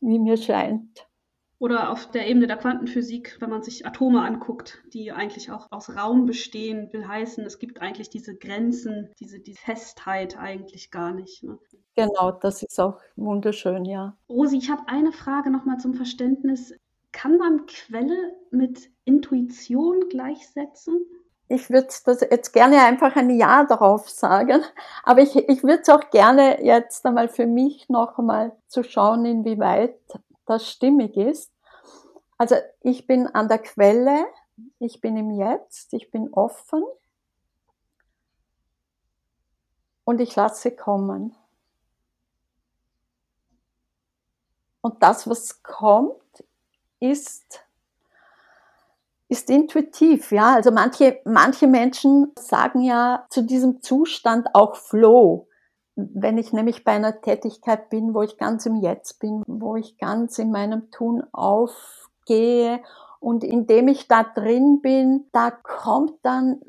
wie mir scheint. Oder auf der Ebene der Quantenphysik, wenn man sich Atome anguckt, die eigentlich auch aus Raum bestehen, will heißen, es gibt eigentlich diese Grenzen, diese die Festheit eigentlich gar nicht. Ne? Genau, das ist auch wunderschön, ja. Rosi, ich habe eine Frage nochmal zum Verständnis. Kann man Quelle mit Intuition gleichsetzen? Ich würde das jetzt gerne einfach ein Ja darauf sagen, aber ich, ich würde es auch gerne jetzt einmal für mich noch einmal zu schauen, inwieweit das stimmig ist. Also ich bin an der Quelle, ich bin im Jetzt, ich bin offen und ich lasse kommen. Und das, was kommt, ist, ist intuitiv, ja. Also manche, manche Menschen sagen ja zu diesem Zustand auch Flow. Wenn ich nämlich bei einer Tätigkeit bin, wo ich ganz im Jetzt bin, wo ich ganz in meinem Tun auf gehe und indem ich da drin bin, da kommt dann,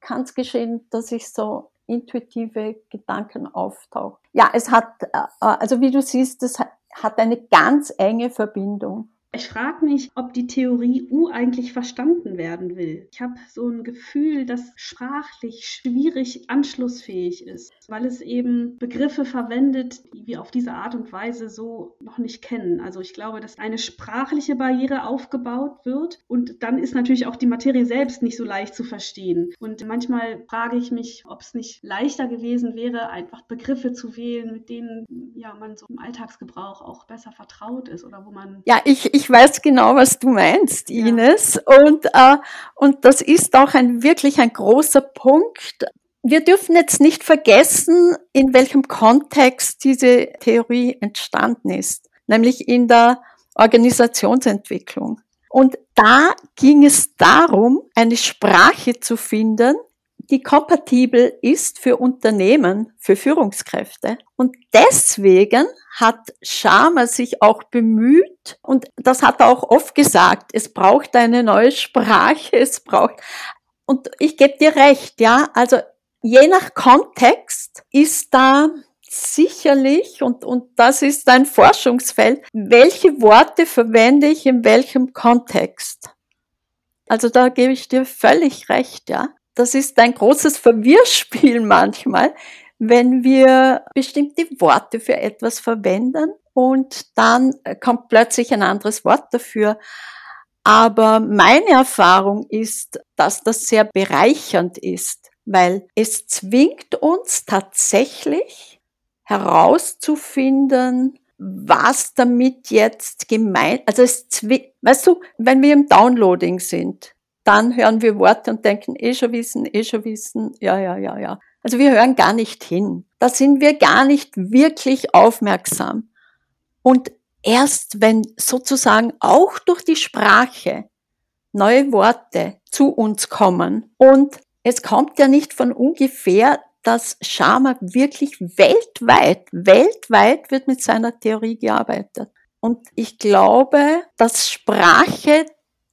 kann es geschehen, dass ich so intuitive Gedanken auftauche. Ja, es hat, äh, also wie du siehst, es hat eine ganz enge Verbindung. Ich frage mich, ob die Theorie U eigentlich verstanden werden will. Ich habe so ein Gefühl, dass sprachlich schwierig anschlussfähig ist, weil es eben Begriffe verwendet, die wir auf diese Art und Weise so noch nicht kennen. Also ich glaube, dass eine sprachliche Barriere aufgebaut wird und dann ist natürlich auch die Materie selbst nicht so leicht zu verstehen. Und manchmal frage ich mich, ob es nicht leichter gewesen wäre, einfach Begriffe zu wählen, mit denen ja, man so im Alltagsgebrauch auch besser vertraut ist oder wo man. Ja, ich, ich weiß genau, was du meinst, Ines. Ja. Und, äh, und das ist auch ein wirklich ein großer Punkt. Wir dürfen jetzt nicht vergessen, in welchem Kontext diese Theorie entstanden ist, nämlich in der Organisationsentwicklung. Und da ging es darum, eine Sprache zu finden, die kompatibel ist für Unternehmen, für Führungskräfte. Und deswegen hat Sharma sich auch bemüht, und das hat er auch oft gesagt, es braucht eine neue Sprache, es braucht, und ich gebe dir recht, ja, also je nach Kontext ist da sicherlich, und, und das ist ein Forschungsfeld, welche Worte verwende ich in welchem Kontext. Also da gebe ich dir völlig recht, ja das ist ein großes Verwirrspiel manchmal, wenn wir bestimmte Worte für etwas verwenden und dann kommt plötzlich ein anderes Wort dafür. Aber meine Erfahrung ist, dass das sehr bereichernd ist, weil es zwingt uns tatsächlich herauszufinden, was damit jetzt gemeint, also es zwingt, weißt du, wenn wir im Downloading sind, dann hören wir Worte und denken, eh schon wissen, eh schon wissen, ja, ja, ja, ja. Also wir hören gar nicht hin. Da sind wir gar nicht wirklich aufmerksam. Und erst wenn sozusagen auch durch die Sprache neue Worte zu uns kommen und es kommt ja nicht von ungefähr, dass Sharma wirklich weltweit, weltweit wird mit seiner Theorie gearbeitet. Und ich glaube, dass Sprache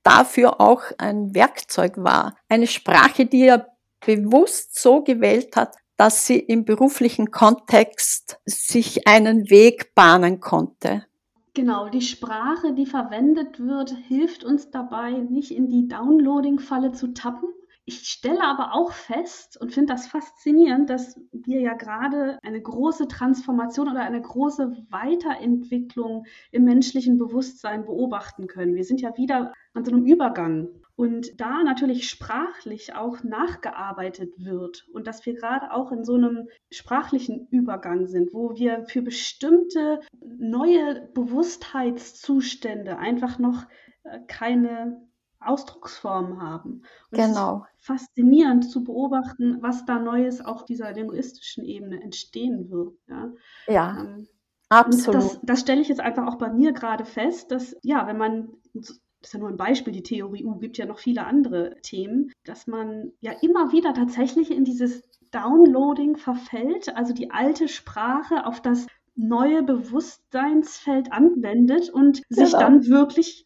dafür auch ein Werkzeug war. Eine Sprache, die er bewusst so gewählt hat, dass sie im beruflichen Kontext sich einen Weg bahnen konnte. Genau, die Sprache, die verwendet wird, hilft uns dabei, nicht in die Downloading-Falle zu tappen. Ich stelle aber auch fest und finde das faszinierend, dass wir ja gerade eine große Transformation oder eine große Weiterentwicklung im menschlichen Bewusstsein beobachten können. Wir sind ja wieder an so einem Übergang und da natürlich sprachlich auch nachgearbeitet wird und dass wir gerade auch in so einem sprachlichen Übergang sind, wo wir für bestimmte neue Bewusstheitszustände einfach noch äh, keine Ausdrucksform haben. Und genau. faszinierend zu beobachten, was da Neues auf dieser linguistischen Ebene entstehen wird. Ja, ja ähm, absolut. Das, das stelle ich jetzt einfach auch bei mir gerade fest, dass ja, wenn man das ist ja nur ein Beispiel, die Theorie U gibt ja noch viele andere Themen, dass man ja immer wieder tatsächlich in dieses Downloading verfällt, also die alte Sprache auf das neue Bewusstseinsfeld anwendet und sich genau. dann wirklich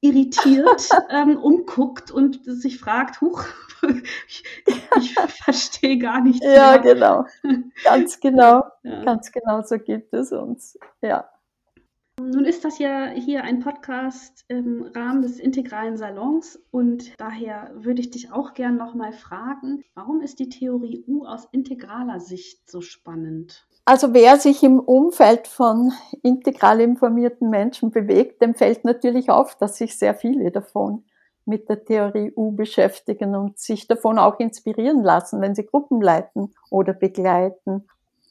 irritiert ähm, umguckt und sich fragt, huch, ich, ich verstehe gar nichts. Ja, mehr. genau. Ganz genau. Ja. Ganz genau so gibt es uns. Ja. Nun ist das ja hier ein Podcast im Rahmen des integralen Salons und daher würde ich dich auch gern nochmal fragen, warum ist die Theorie U aus integraler Sicht so spannend? Also wer sich im Umfeld von integral informierten Menschen bewegt, dem fällt natürlich auf, dass sich sehr viele davon mit der Theorie U beschäftigen und sich davon auch inspirieren lassen, wenn sie Gruppen leiten oder begleiten.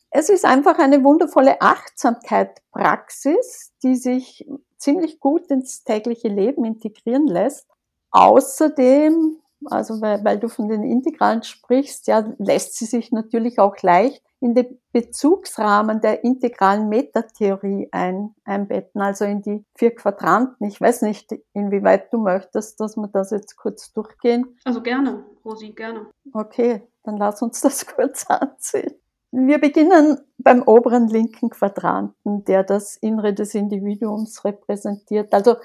Es ist einfach eine wundervolle Achtsamkeit-Praxis, die sich ziemlich gut ins tägliche Leben integrieren lässt. Außerdem, also weil, weil du von den Integralen sprichst, ja, lässt sie sich natürlich auch leicht in den Bezugsrahmen der integralen Metatheorie ein, einbetten, also in die vier Quadranten. Ich weiß nicht, inwieweit du möchtest, dass wir das jetzt kurz durchgehen. Also gerne, Rosi, gerne. Okay, dann lass uns das kurz ansehen. Wir beginnen beim oberen linken Quadranten, der das Innere des Individuums repräsentiert. Also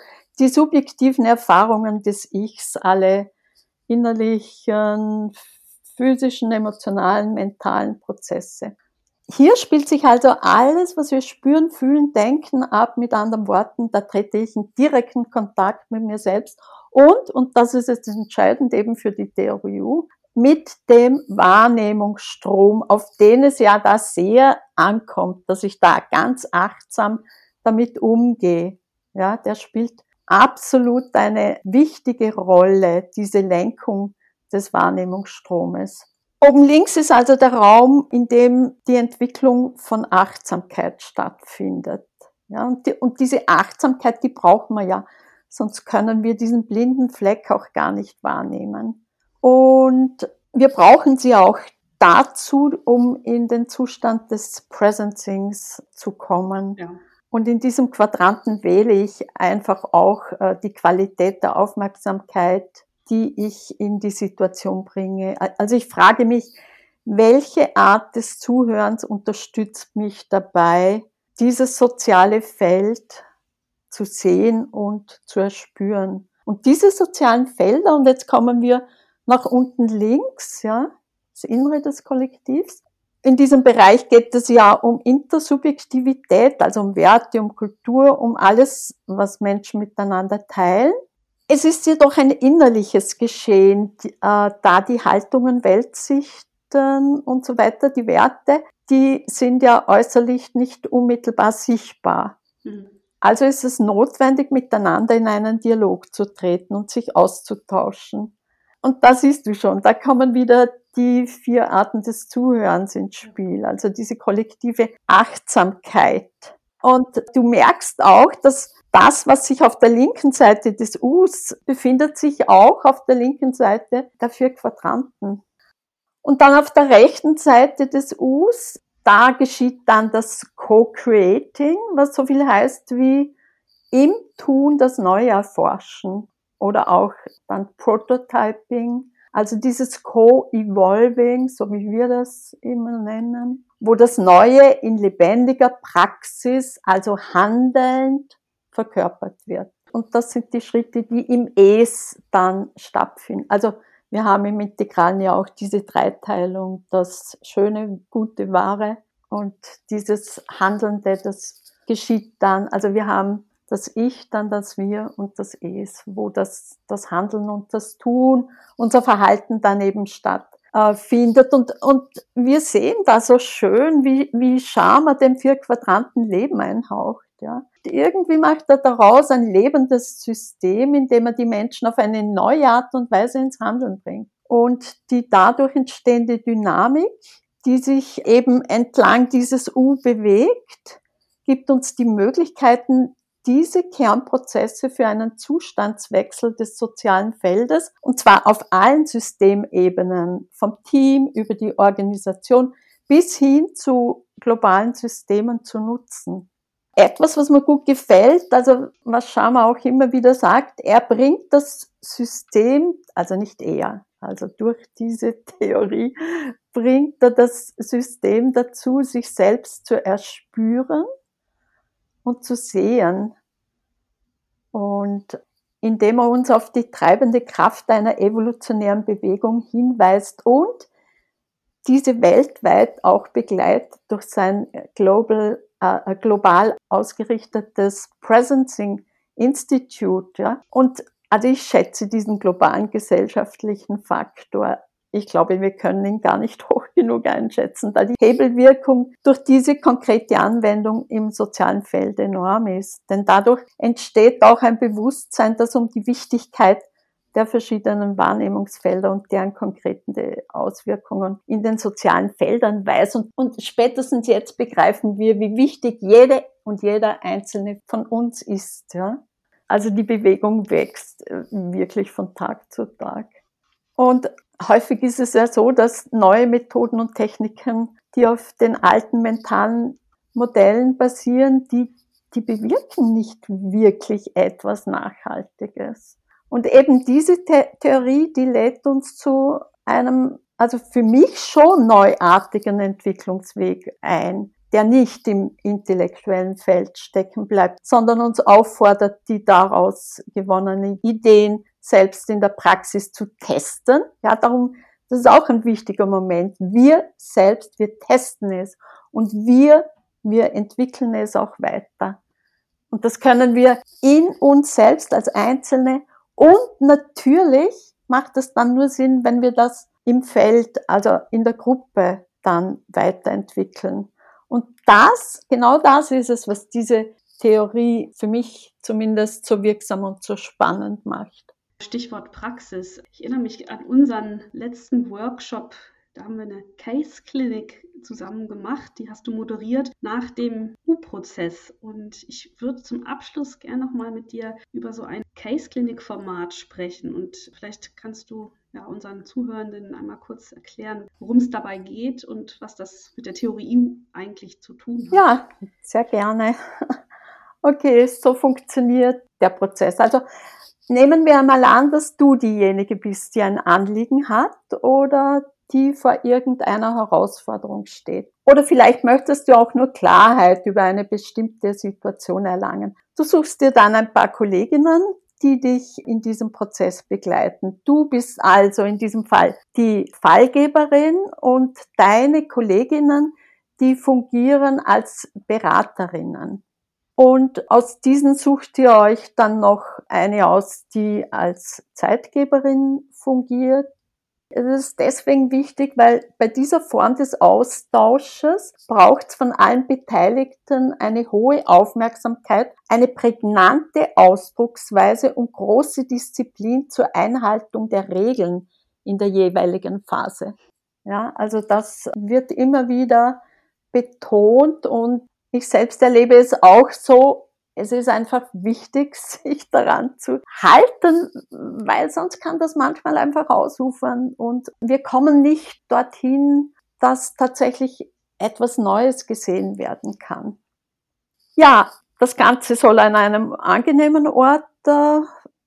die subjektiven Erfahrungen des Ichs, alle innerlichen, physischen, emotionalen, mentalen Prozesse. Hier spielt sich also alles, was wir spüren, fühlen, denken, ab. Mit anderen Worten, da trete ich in direkten Kontakt mit mir selbst und, und das ist jetzt entscheidend eben für die Theorie mit dem Wahrnehmungsstrom, auf den es ja da sehr ankommt, dass ich da ganz achtsam damit umgehe. Ja, der spielt absolut eine wichtige Rolle, diese Lenkung des Wahrnehmungsstromes. Oben links ist also der Raum, in dem die Entwicklung von Achtsamkeit stattfindet. Ja, und, die, und diese Achtsamkeit, die brauchen wir ja, sonst können wir diesen blinden Fleck auch gar nicht wahrnehmen. Und wir brauchen sie auch dazu, um in den Zustand des Presencings zu kommen. Ja. Und in diesem Quadranten wähle ich einfach auch äh, die Qualität der Aufmerksamkeit, die ich in die Situation bringe. Also ich frage mich, welche Art des Zuhörens unterstützt mich dabei, dieses soziale Feld zu sehen und zu erspüren. Und diese sozialen Felder, und jetzt kommen wir nach unten links, ja, das Innere des Kollektivs. In diesem Bereich geht es ja um Intersubjektivität, also um Werte, um Kultur, um alles, was Menschen miteinander teilen. Es ist jedoch ein innerliches Geschehen, äh, da die Haltungen, Weltsichten und so weiter, die Werte, die sind ja äußerlich nicht unmittelbar sichtbar. Mhm. Also ist es notwendig, miteinander in einen Dialog zu treten und sich auszutauschen. Und da siehst du schon, da kommen wieder die vier Arten des Zuhörens ins Spiel, also diese kollektive Achtsamkeit. Und du merkst auch, dass das, was sich auf der linken Seite des Us befindet, sich auch auf der linken Seite der vier Quadranten. Und dann auf der rechten Seite des Us, da geschieht dann das Co-Creating, was so viel heißt wie im Tun das Neue erforschen oder auch dann Prototyping, also dieses Co-Evolving, so wie wir das immer nennen, wo das Neue in lebendiger Praxis, also handelnd, verkörpert wird. Und das sind die Schritte, die im Es dann stattfinden. Also Wir haben im Integralen ja auch diese Dreiteilung, das Schöne, Gute, Wahre und dieses Handelnde, das geschieht dann. Also wir haben das Ich, dann das Wir und das Es, wo das, das Handeln und das Tun, unser Verhalten dann eben stattfindet. Und, und wir sehen da so schön, wie, wie Schama dem vier Quadranten Leben einhaucht. Ja. Irgendwie macht er daraus ein lebendes System, in dem er die Menschen auf eine neue Art und Weise ins Handeln bringt. Und die dadurch entstehende Dynamik, die sich eben entlang dieses U bewegt, gibt uns die Möglichkeiten, diese Kernprozesse für einen Zustandswechsel des sozialen Feldes, und zwar auf allen Systemebenen, vom Team über die Organisation bis hin zu globalen Systemen zu nutzen. Etwas, was mir gut gefällt, also was Schama auch immer wieder sagt, er bringt das System, also nicht er, also durch diese Theorie bringt er das System dazu, sich selbst zu erspüren und zu sehen. Und indem er uns auf die treibende Kraft einer evolutionären Bewegung hinweist und diese weltweit auch begleitet durch sein global, äh, global ausgerichtetes Presencing Institute. Ja. Und also ich schätze diesen globalen gesellschaftlichen Faktor ich glaube, wir können ihn gar nicht hoch genug einschätzen, da die Hebelwirkung durch diese konkrete Anwendung im sozialen Feld enorm ist. Denn dadurch entsteht auch ein Bewusstsein, das um die Wichtigkeit der verschiedenen Wahrnehmungsfelder und deren konkreten Auswirkungen in den sozialen Feldern weiß. Und, und spätestens jetzt begreifen wir, wie wichtig jede und jeder einzelne von uns ist. Ja? Also die Bewegung wächst äh, wirklich von Tag zu Tag. Und häufig ist es ja so, dass neue Methoden und Techniken, die auf den alten mentalen Modellen basieren, die, die bewirken nicht wirklich etwas Nachhaltiges. Und eben diese The Theorie, die lädt uns zu einem, also für mich schon neuartigen Entwicklungsweg ein, der nicht im intellektuellen Feld stecken bleibt, sondern uns auffordert, die daraus gewonnenen Ideen selbst in der Praxis zu testen. Ja, darum, das ist auch ein wichtiger Moment. Wir selbst, wir testen es und wir, wir entwickeln es auch weiter. Und das können wir in uns selbst als Einzelne und natürlich macht es dann nur Sinn, wenn wir das im Feld, also in der Gruppe dann weiterentwickeln. Und das, genau das ist es, was diese Theorie für mich zumindest so wirksam und so spannend macht. Stichwort Praxis. Ich erinnere mich an unseren letzten Workshop. Da haben wir eine Case Clinic zusammen gemacht. Die hast du moderiert nach dem U-Prozess. Und ich würde zum Abschluss gerne nochmal mit dir über so ein Case Clinic Format sprechen. Und vielleicht kannst du ja, unseren Zuhörenden einmal kurz erklären, worum es dabei geht und was das mit der Theorie eigentlich zu tun hat. Ja, sehr gerne. Okay, so funktioniert der Prozess. Also Nehmen wir einmal an, dass du diejenige bist, die ein Anliegen hat oder die vor irgendeiner Herausforderung steht. Oder vielleicht möchtest du auch nur Klarheit über eine bestimmte Situation erlangen. Du suchst dir dann ein paar Kolleginnen, die dich in diesem Prozess begleiten. Du bist also in diesem Fall die Fallgeberin und deine Kolleginnen, die fungieren als Beraterinnen. Und aus diesen sucht ihr euch dann noch eine aus, die als Zeitgeberin fungiert. Es ist deswegen wichtig, weil bei dieser Form des Austausches braucht es von allen Beteiligten eine hohe Aufmerksamkeit, eine prägnante Ausdrucksweise und große Disziplin zur Einhaltung der Regeln in der jeweiligen Phase. Ja, also das wird immer wieder betont und ich selbst erlebe es auch so, es ist einfach wichtig, sich daran zu halten, weil sonst kann das manchmal einfach ausufern und wir kommen nicht dorthin, dass tatsächlich etwas Neues gesehen werden kann. Ja, das Ganze soll an einem angenehmen Ort äh,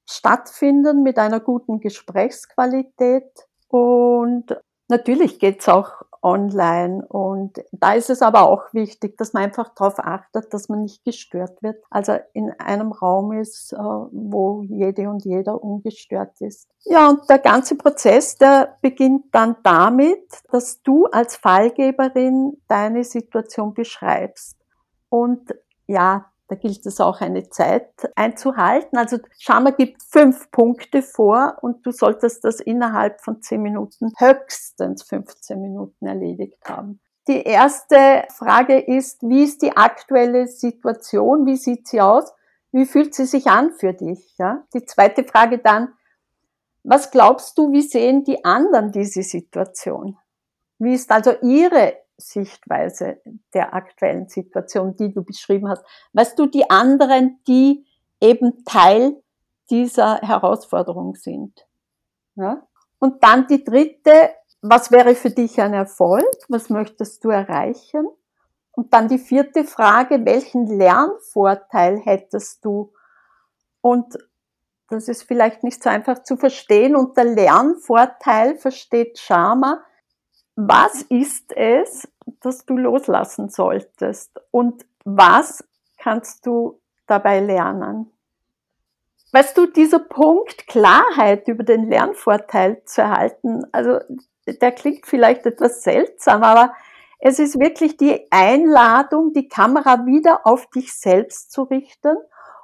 stattfinden mit einer guten Gesprächsqualität und natürlich geht es auch online. Und da ist es aber auch wichtig, dass man einfach darauf achtet, dass man nicht gestört wird. Also in einem Raum ist, äh, wo jede und jeder ungestört ist. Ja, und der ganze Prozess, der beginnt dann damit, dass du als Fallgeberin deine Situation beschreibst. Und ja, da gilt es auch eine Zeit einzuhalten. Also Schama gibt fünf Punkte vor und du solltest das innerhalb von zehn Minuten, höchstens 15 Minuten erledigt haben. Die erste Frage ist, wie ist die aktuelle Situation? Wie sieht sie aus? Wie fühlt sie sich an für dich? Ja? Die zweite Frage dann, was glaubst du, wie sehen die anderen diese Situation? Wie ist also ihre Sichtweise der aktuellen Situation, die du beschrieben hast. Weißt du, die anderen, die eben Teil dieser Herausforderung sind. Ja? Und dann die dritte, was wäre für dich ein Erfolg? Was möchtest du erreichen? Und dann die vierte Frage, welchen Lernvorteil hättest du? Und das ist vielleicht nicht so einfach zu verstehen. Unter Lernvorteil versteht Sharma, was ist es, das du loslassen solltest und was kannst du dabei lernen? Weißt du, dieser Punkt Klarheit über den Lernvorteil zu erhalten, also der klingt vielleicht etwas seltsam, aber es ist wirklich die Einladung, die Kamera wieder auf dich selbst zu richten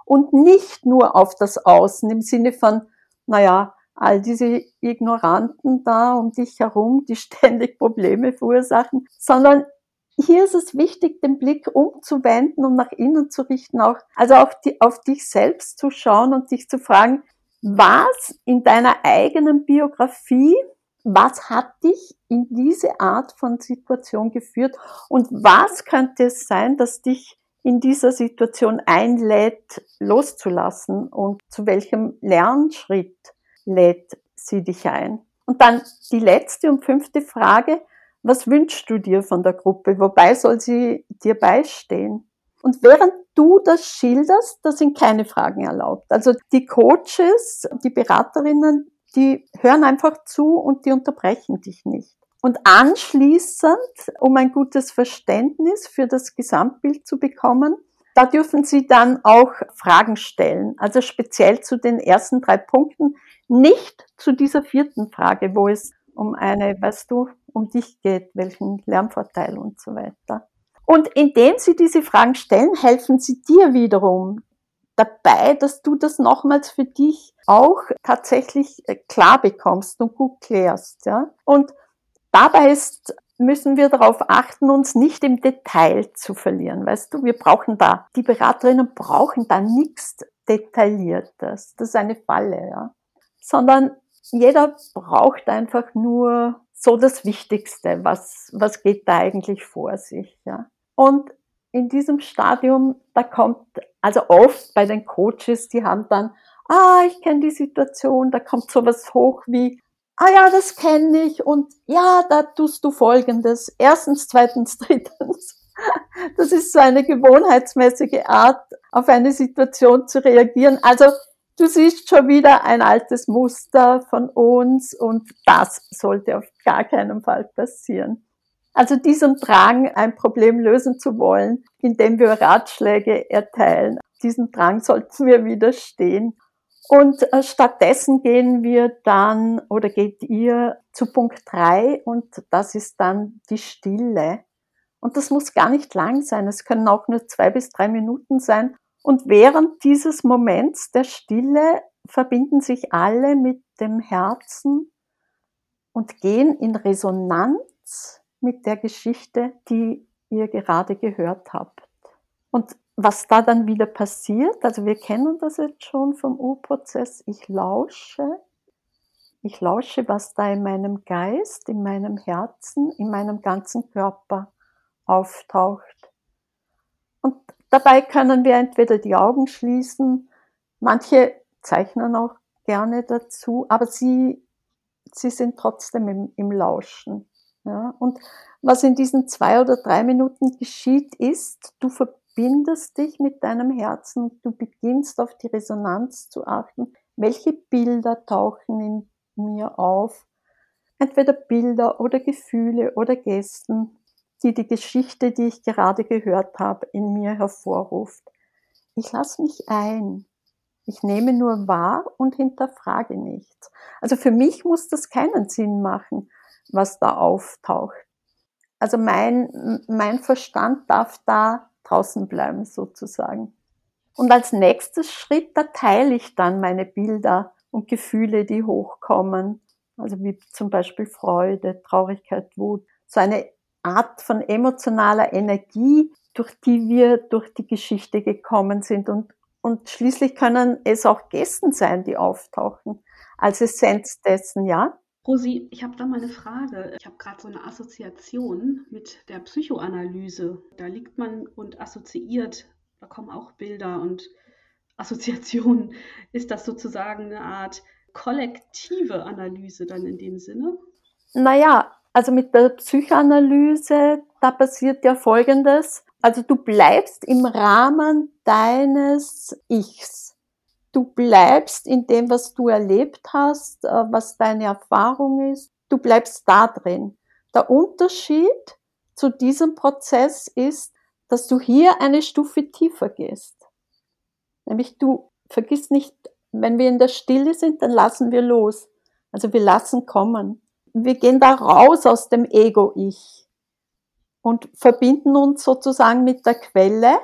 und nicht nur auf das Außen im Sinne von, naja, all diese Ignoranten da um dich herum, die ständig Probleme verursachen, sondern hier ist es wichtig, den Blick umzuwenden und nach innen zu richten, auch, also auch die, auf dich selbst zu schauen und dich zu fragen, was in deiner eigenen Biografie, was hat dich in diese Art von Situation geführt und was könnte es sein, dass dich in dieser Situation einlädt, loszulassen und zu welchem Lernschritt lädt sie dich ein. Und dann die letzte und fünfte Frage, was wünschst du dir von der Gruppe? Wobei soll sie dir beistehen? Und während du das schilderst, da sind keine Fragen erlaubt. Also die Coaches, die Beraterinnen, die hören einfach zu und die unterbrechen dich nicht. Und anschließend, um ein gutes Verständnis für das Gesamtbild zu bekommen, da dürfen Sie dann auch Fragen stellen. Also speziell zu den ersten drei Punkten, nicht zu dieser vierten Frage, wo es um eine, weißt du, um dich geht, welchen Lernvorteil und so weiter. Und indem Sie diese Fragen stellen, helfen Sie dir wiederum dabei, dass du das nochmals für dich auch tatsächlich äh, klar bekommst und gut klärst. Ja? Und dabei ist müssen wir darauf achten, uns nicht im Detail zu verlieren. Weißt du, wir brauchen da, die Beraterinnen brauchen da nichts Detailliertes. Das ist eine Falle, ja. Sondern jeder braucht einfach nur so das Wichtigste, was, was geht da eigentlich vor sich, ja. Und in diesem Stadium, da kommt, also oft bei den Coaches, die haben dann, ah, ich kenne die Situation, da kommt sowas hoch wie, ah ja, das kenne ich und ja, da tust du Folgendes. Erstens, zweitens, drittens. Das ist so eine gewohnheitsmäßige Art, auf eine Situation zu reagieren. Also du siehst schon wieder ein altes Muster von uns und das sollte auf gar keinen Fall passieren. Also diesem Drang, ein Problem lösen zu wollen, indem wir Ratschläge erteilen, diesem Drang sollten wir widerstehen. Und äh, stattdessen gehen wir dann oder geht ihr zu Punkt drei und das ist dann die Stille. Und das muss gar nicht lang sein. Es können auch nur zwei bis drei Minuten sein. Und während dieses Moments der Stille verbinden sich alle mit dem Herzen und gehen in Resonanz mit der Geschichte, die ihr gerade gehört habt. Und was da dann wieder passiert, also wir kennen das jetzt schon vom U-Prozess, ich lausche, ich lausche, was da in meinem Geist, in meinem Herzen, in meinem ganzen Körper auftaucht. Dabei können wir entweder die Augen schließen, manche zeichnen auch gerne dazu, aber sie, sie sind trotzdem im, im Lauschen. Ja? Und was in diesen zwei oder drei Minuten geschieht, ist, du verbindest dich mit deinem Herzen, du beginnst auf die Resonanz zu achten. Welche Bilder tauchen in mir auf? entweder Bilder oder Gefühle oder Gesten, die die Geschichte, die ich gerade gehört habe, in mir hervorruft. Ich lasse mich ein. Ich nehme nur wahr und hinterfrage nichts. Also für mich muss das keinen Sinn machen, was da auftaucht. Also mein, mein Verstand darf da draußen bleiben sozusagen. Und als nächstes Schritt, da teile ich dann meine Bilder und Gefühle, die hochkommen. Also wie zum Beispiel Freude, Traurigkeit, Wut. So eine Art von emotionaler Energie, durch die wir durch die Geschichte gekommen sind. Und, und schließlich können es auch Gästen sein, die auftauchen, als Essenz dessen, ja. Rosi, ich habe da mal eine Frage. Ich habe gerade so eine Assoziation mit der Psychoanalyse. Da liegt man und assoziiert, da kommen auch Bilder und Assoziationen. Ist das sozusagen eine Art kollektive Analyse dann in dem Sinne? Naja, also mit der Psychoanalyse, da passiert ja Folgendes. Also du bleibst im Rahmen deines Ichs. Du bleibst in dem, was du erlebt hast, äh, was deine Erfahrung ist. Du bleibst da drin. Der Unterschied zu diesem Prozess ist, dass du hier eine Stufe tiefer gehst. Nämlich du vergisst nicht, wenn wir in der Stille sind, dann lassen wir los. Also wir lassen kommen. Wir gehen da raus aus dem Ego-Ich und verbinden uns sozusagen mit der Quelle.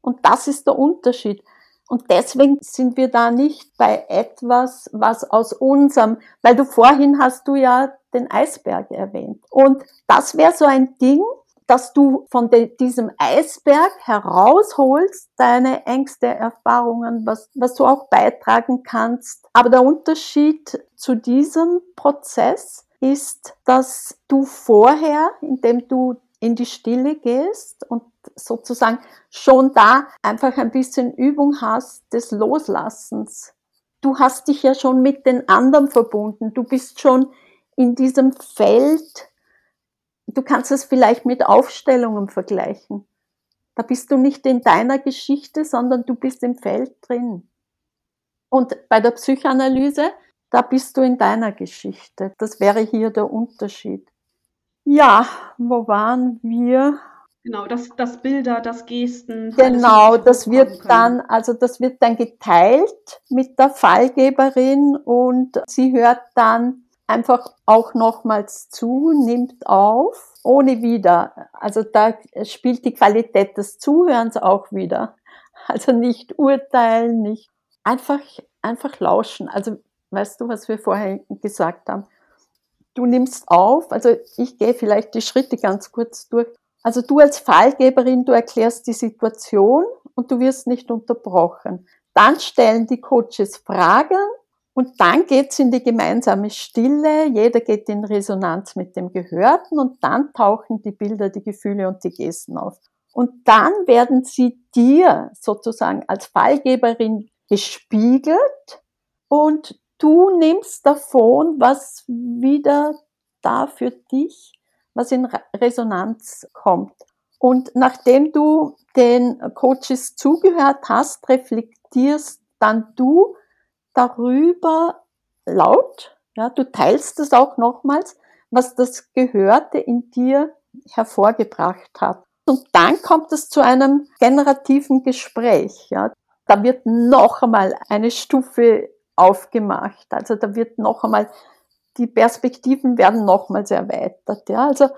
Und das ist der Unterschied. Und deswegen sind wir da nicht bei etwas, was aus unserem, weil du vorhin hast du ja den Eisberg erwähnt. Und das wäre so ein Ding, dass du von de, diesem Eisberg herausholst, deine Ängste, Erfahrungen, was, was du auch beitragen kannst. Aber der Unterschied zu diesem Prozess ist, dass du vorher, indem du in die Stille gehst und sozusagen schon da einfach ein bisschen Übung hast des Loslassens. Du hast dich ja schon mit den anderen verbunden. Du bist schon in diesem Feld. Du kannst es vielleicht mit Aufstellungen vergleichen. Da bist du nicht in deiner Geschichte, sondern du bist im Feld drin. Und bei der Psychoanalyse, da bist du in deiner Geschichte. Das wäre hier der Unterschied. Ja, wo waren wir? Genau, das, das Bilder, das Gesten. Genau, das wird dann, also das wird dann geteilt mit der Fallgeberin und sie hört dann einfach auch nochmals zu, nimmt auf, ohne wieder. Also da spielt die Qualität des Zuhörens auch wieder. Also nicht urteilen, nicht einfach, einfach lauschen. Also weißt du, was wir vorher gesagt haben? Du nimmst auf, also ich gehe vielleicht die Schritte ganz kurz durch. Also du als Fallgeberin, du erklärst die Situation und du wirst nicht unterbrochen. Dann stellen die Coaches Fragen und dann geht's in die gemeinsame Stille. Jeder geht in Resonanz mit dem Gehörten und dann tauchen die Bilder, die Gefühle und die Gesten auf. Und dann werden sie dir sozusagen als Fallgeberin gespiegelt und du nimmst davon, was wieder da für dich was in Resonanz kommt. Und nachdem du den Coaches zugehört hast, reflektierst dann du darüber laut, ja, du teilst es auch nochmals, was das Gehörte in dir hervorgebracht hat. Und dann kommt es zu einem generativen Gespräch, ja. Da wird noch einmal eine Stufe aufgemacht. Also da wird noch einmal die Perspektiven werden nochmals erweitert. Ja? Also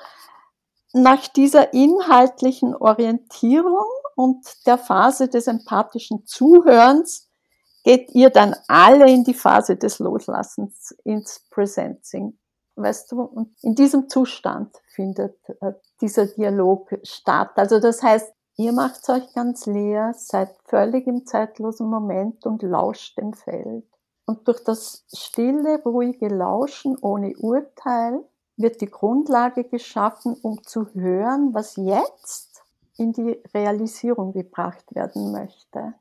nach dieser inhaltlichen Orientierung und der Phase des empathischen Zuhörens geht ihr dann alle in die Phase des Loslassens, ins Presencing. Weißt du, und in diesem Zustand findet äh, dieser Dialog statt. Also das heißt, ihr macht euch ganz leer, seid völlig im zeitlosen Moment und lauscht dem Feld. Und durch das stille, ruhige Lauschen ohne Urteil wird die Grundlage geschaffen, um zu hören, was jetzt in die Realisierung gebracht werden möchte.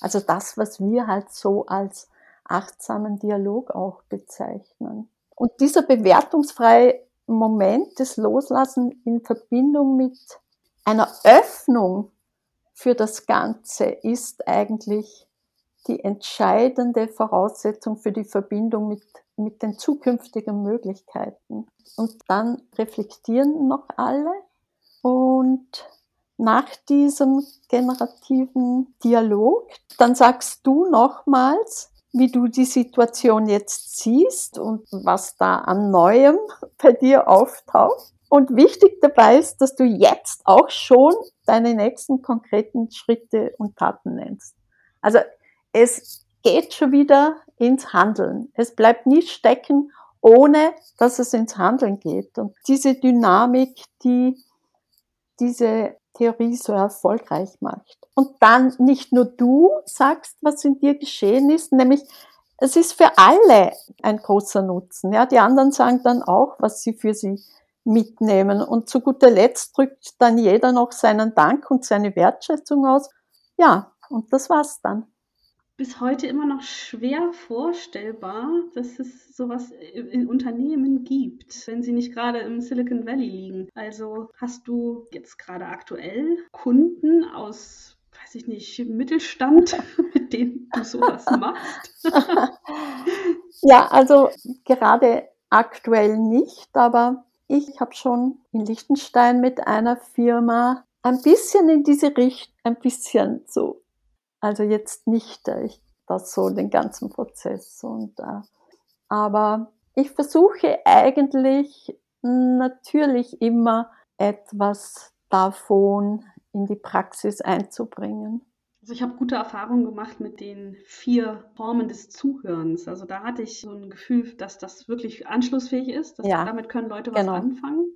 Also das, was wir halt so als achtsamen Dialog auch bezeichnen. Und dieser bewertungsfreie Moment des Loslassen in Verbindung mit einer Öffnung für das Ganze ist eigentlich die entscheidende Voraussetzung für die Verbindung mit mit den zukünftigen Möglichkeiten. Und dann reflektieren noch alle und nach diesem generativen Dialog, dann sagst du nochmals, wie du die Situation jetzt siehst und was da an Neuem bei dir auftaucht. Und wichtig dabei ist, dass du jetzt auch schon deine nächsten konkreten Schritte und Taten nennst. Also es geht schon wieder ins Handeln. Es bleibt nicht stecken, ohne dass es ins Handeln geht. Und diese Dynamik, die diese Theorie so erfolgreich macht. Und dann nicht nur du sagst, was in dir geschehen ist, nämlich es ist für alle ein großer Nutzen. Ja, die anderen sagen dann auch, was sie für sie mitnehmen. Und zu guter Letzt drückt dann jeder noch seinen Dank und seine Wertschätzung aus. Ja, und das war's dann bis heute immer noch schwer vorstellbar, dass es sowas in Unternehmen gibt, wenn sie nicht gerade im Silicon Valley liegen. Also hast du jetzt gerade aktuell Kunden aus, weiß ich nicht, Mittelstand, mit denen du sowas machst? ja, also gerade aktuell nicht, aber ich habe schon in Liechtenstein mit einer Firma ein bisschen in diese Richtung, ein bisschen so also jetzt nicht äh, ich, das so den ganzen Prozess. Und, äh, aber ich versuche eigentlich natürlich immer etwas davon in die Praxis einzubringen. Also ich habe gute Erfahrungen gemacht mit den vier Formen des Zuhörens. Also da hatte ich so ein Gefühl, dass das wirklich anschlussfähig ist. Dass ja, damit können Leute was genau. anfangen.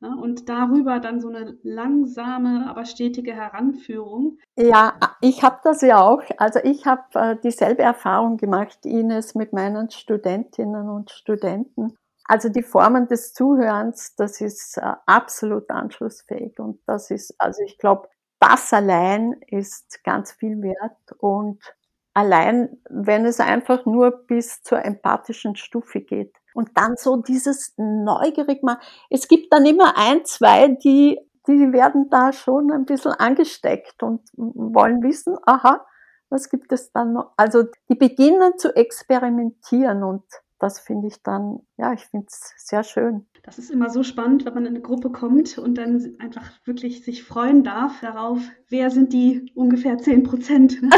Ne? Und darüber dann so eine langsame, aber stetige Heranführung. Ja, ich habe das ja auch. Also ich habe äh, dieselbe Erfahrung gemacht, Ines, mit meinen Studentinnen und Studenten. Also die Formen des Zuhörens, das ist äh, absolut anschlussfähig. Und das ist, also ich glaube, das allein ist ganz viel wert. Und allein, wenn es einfach nur bis zur empathischen Stufe geht. Und dann so dieses neugierig mal. Es gibt dann immer ein, zwei, die, die werden da schon ein bisschen angesteckt und wollen wissen, aha, was gibt es dann noch? Also die beginnen zu experimentieren und das finde ich dann, ja, ich finde es sehr schön. Das ist immer so spannend, wenn man in eine Gruppe kommt und dann einfach wirklich sich freuen darf darauf, wer sind die ungefähr 10 Prozent, ne?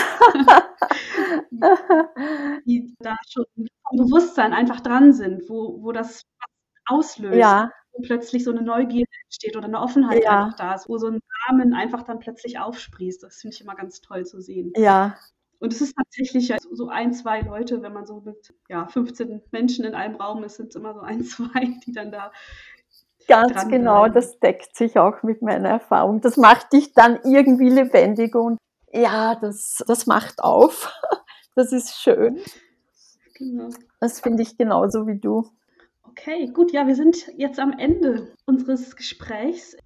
die da schon Bewusstsein einfach dran sind, wo, wo das auslöst. Ja. Wo plötzlich so eine Neugierde entsteht oder eine Offenheit ja. einfach da ist, wo so ein Rahmen einfach dann plötzlich aufsprießt. Das finde ich immer ganz toll zu sehen. Ja, und es ist tatsächlich so ein, zwei Leute, wenn man so mit ja, 15 Menschen in einem Raum ist, sind es immer so ein, zwei, die dann da. Ganz genau, das deckt sich auch mit meiner Erfahrung. Das macht dich dann irgendwie lebendig und ja, das, das macht auf. Das ist schön. Genau. Das finde ich genauso wie du. Okay, gut, ja, wir sind jetzt am Ende unseres Gesprächs.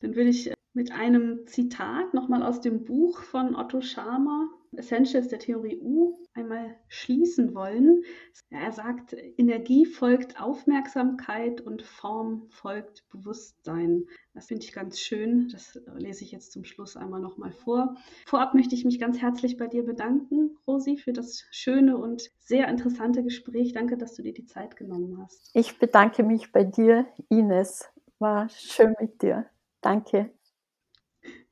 Dann würde ich mit einem Zitat nochmal aus dem Buch von Otto Scharmer Essentials der Theorie U einmal schließen wollen. Er sagt, Energie folgt Aufmerksamkeit und Form folgt Bewusstsein. Das finde ich ganz schön. Das lese ich jetzt zum Schluss einmal nochmal vor. Vorab möchte ich mich ganz herzlich bei dir bedanken, Rosi, für das schöne und sehr interessante Gespräch. Danke, dass du dir die Zeit genommen hast. Ich bedanke mich bei dir, Ines. War schön mit dir. Danke.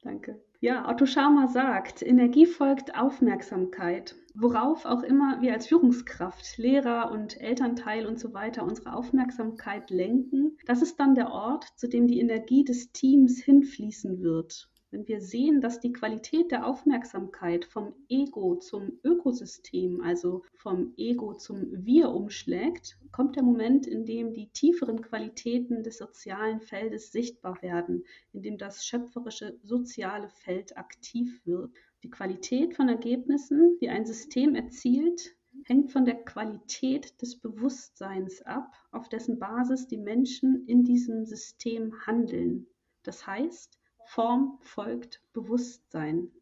Danke. Ja, Otto Scharmer sagt, Energie folgt Aufmerksamkeit. Worauf auch immer wir als Führungskraft, Lehrer und Elternteil und so weiter unsere Aufmerksamkeit lenken, das ist dann der Ort, zu dem die Energie des Teams hinfließen wird. Wenn wir sehen, dass die Qualität der Aufmerksamkeit vom Ego zum Ökosystem, also vom Ego zum Wir umschlägt, kommt der Moment, in dem die tieferen Qualitäten des sozialen Feldes sichtbar werden, in dem das schöpferische soziale Feld aktiv wird. Die Qualität von Ergebnissen, die ein System erzielt, hängt von der Qualität des Bewusstseins ab, auf dessen Basis die Menschen in diesem System handeln. Das heißt, Form folgt Bewusstsein.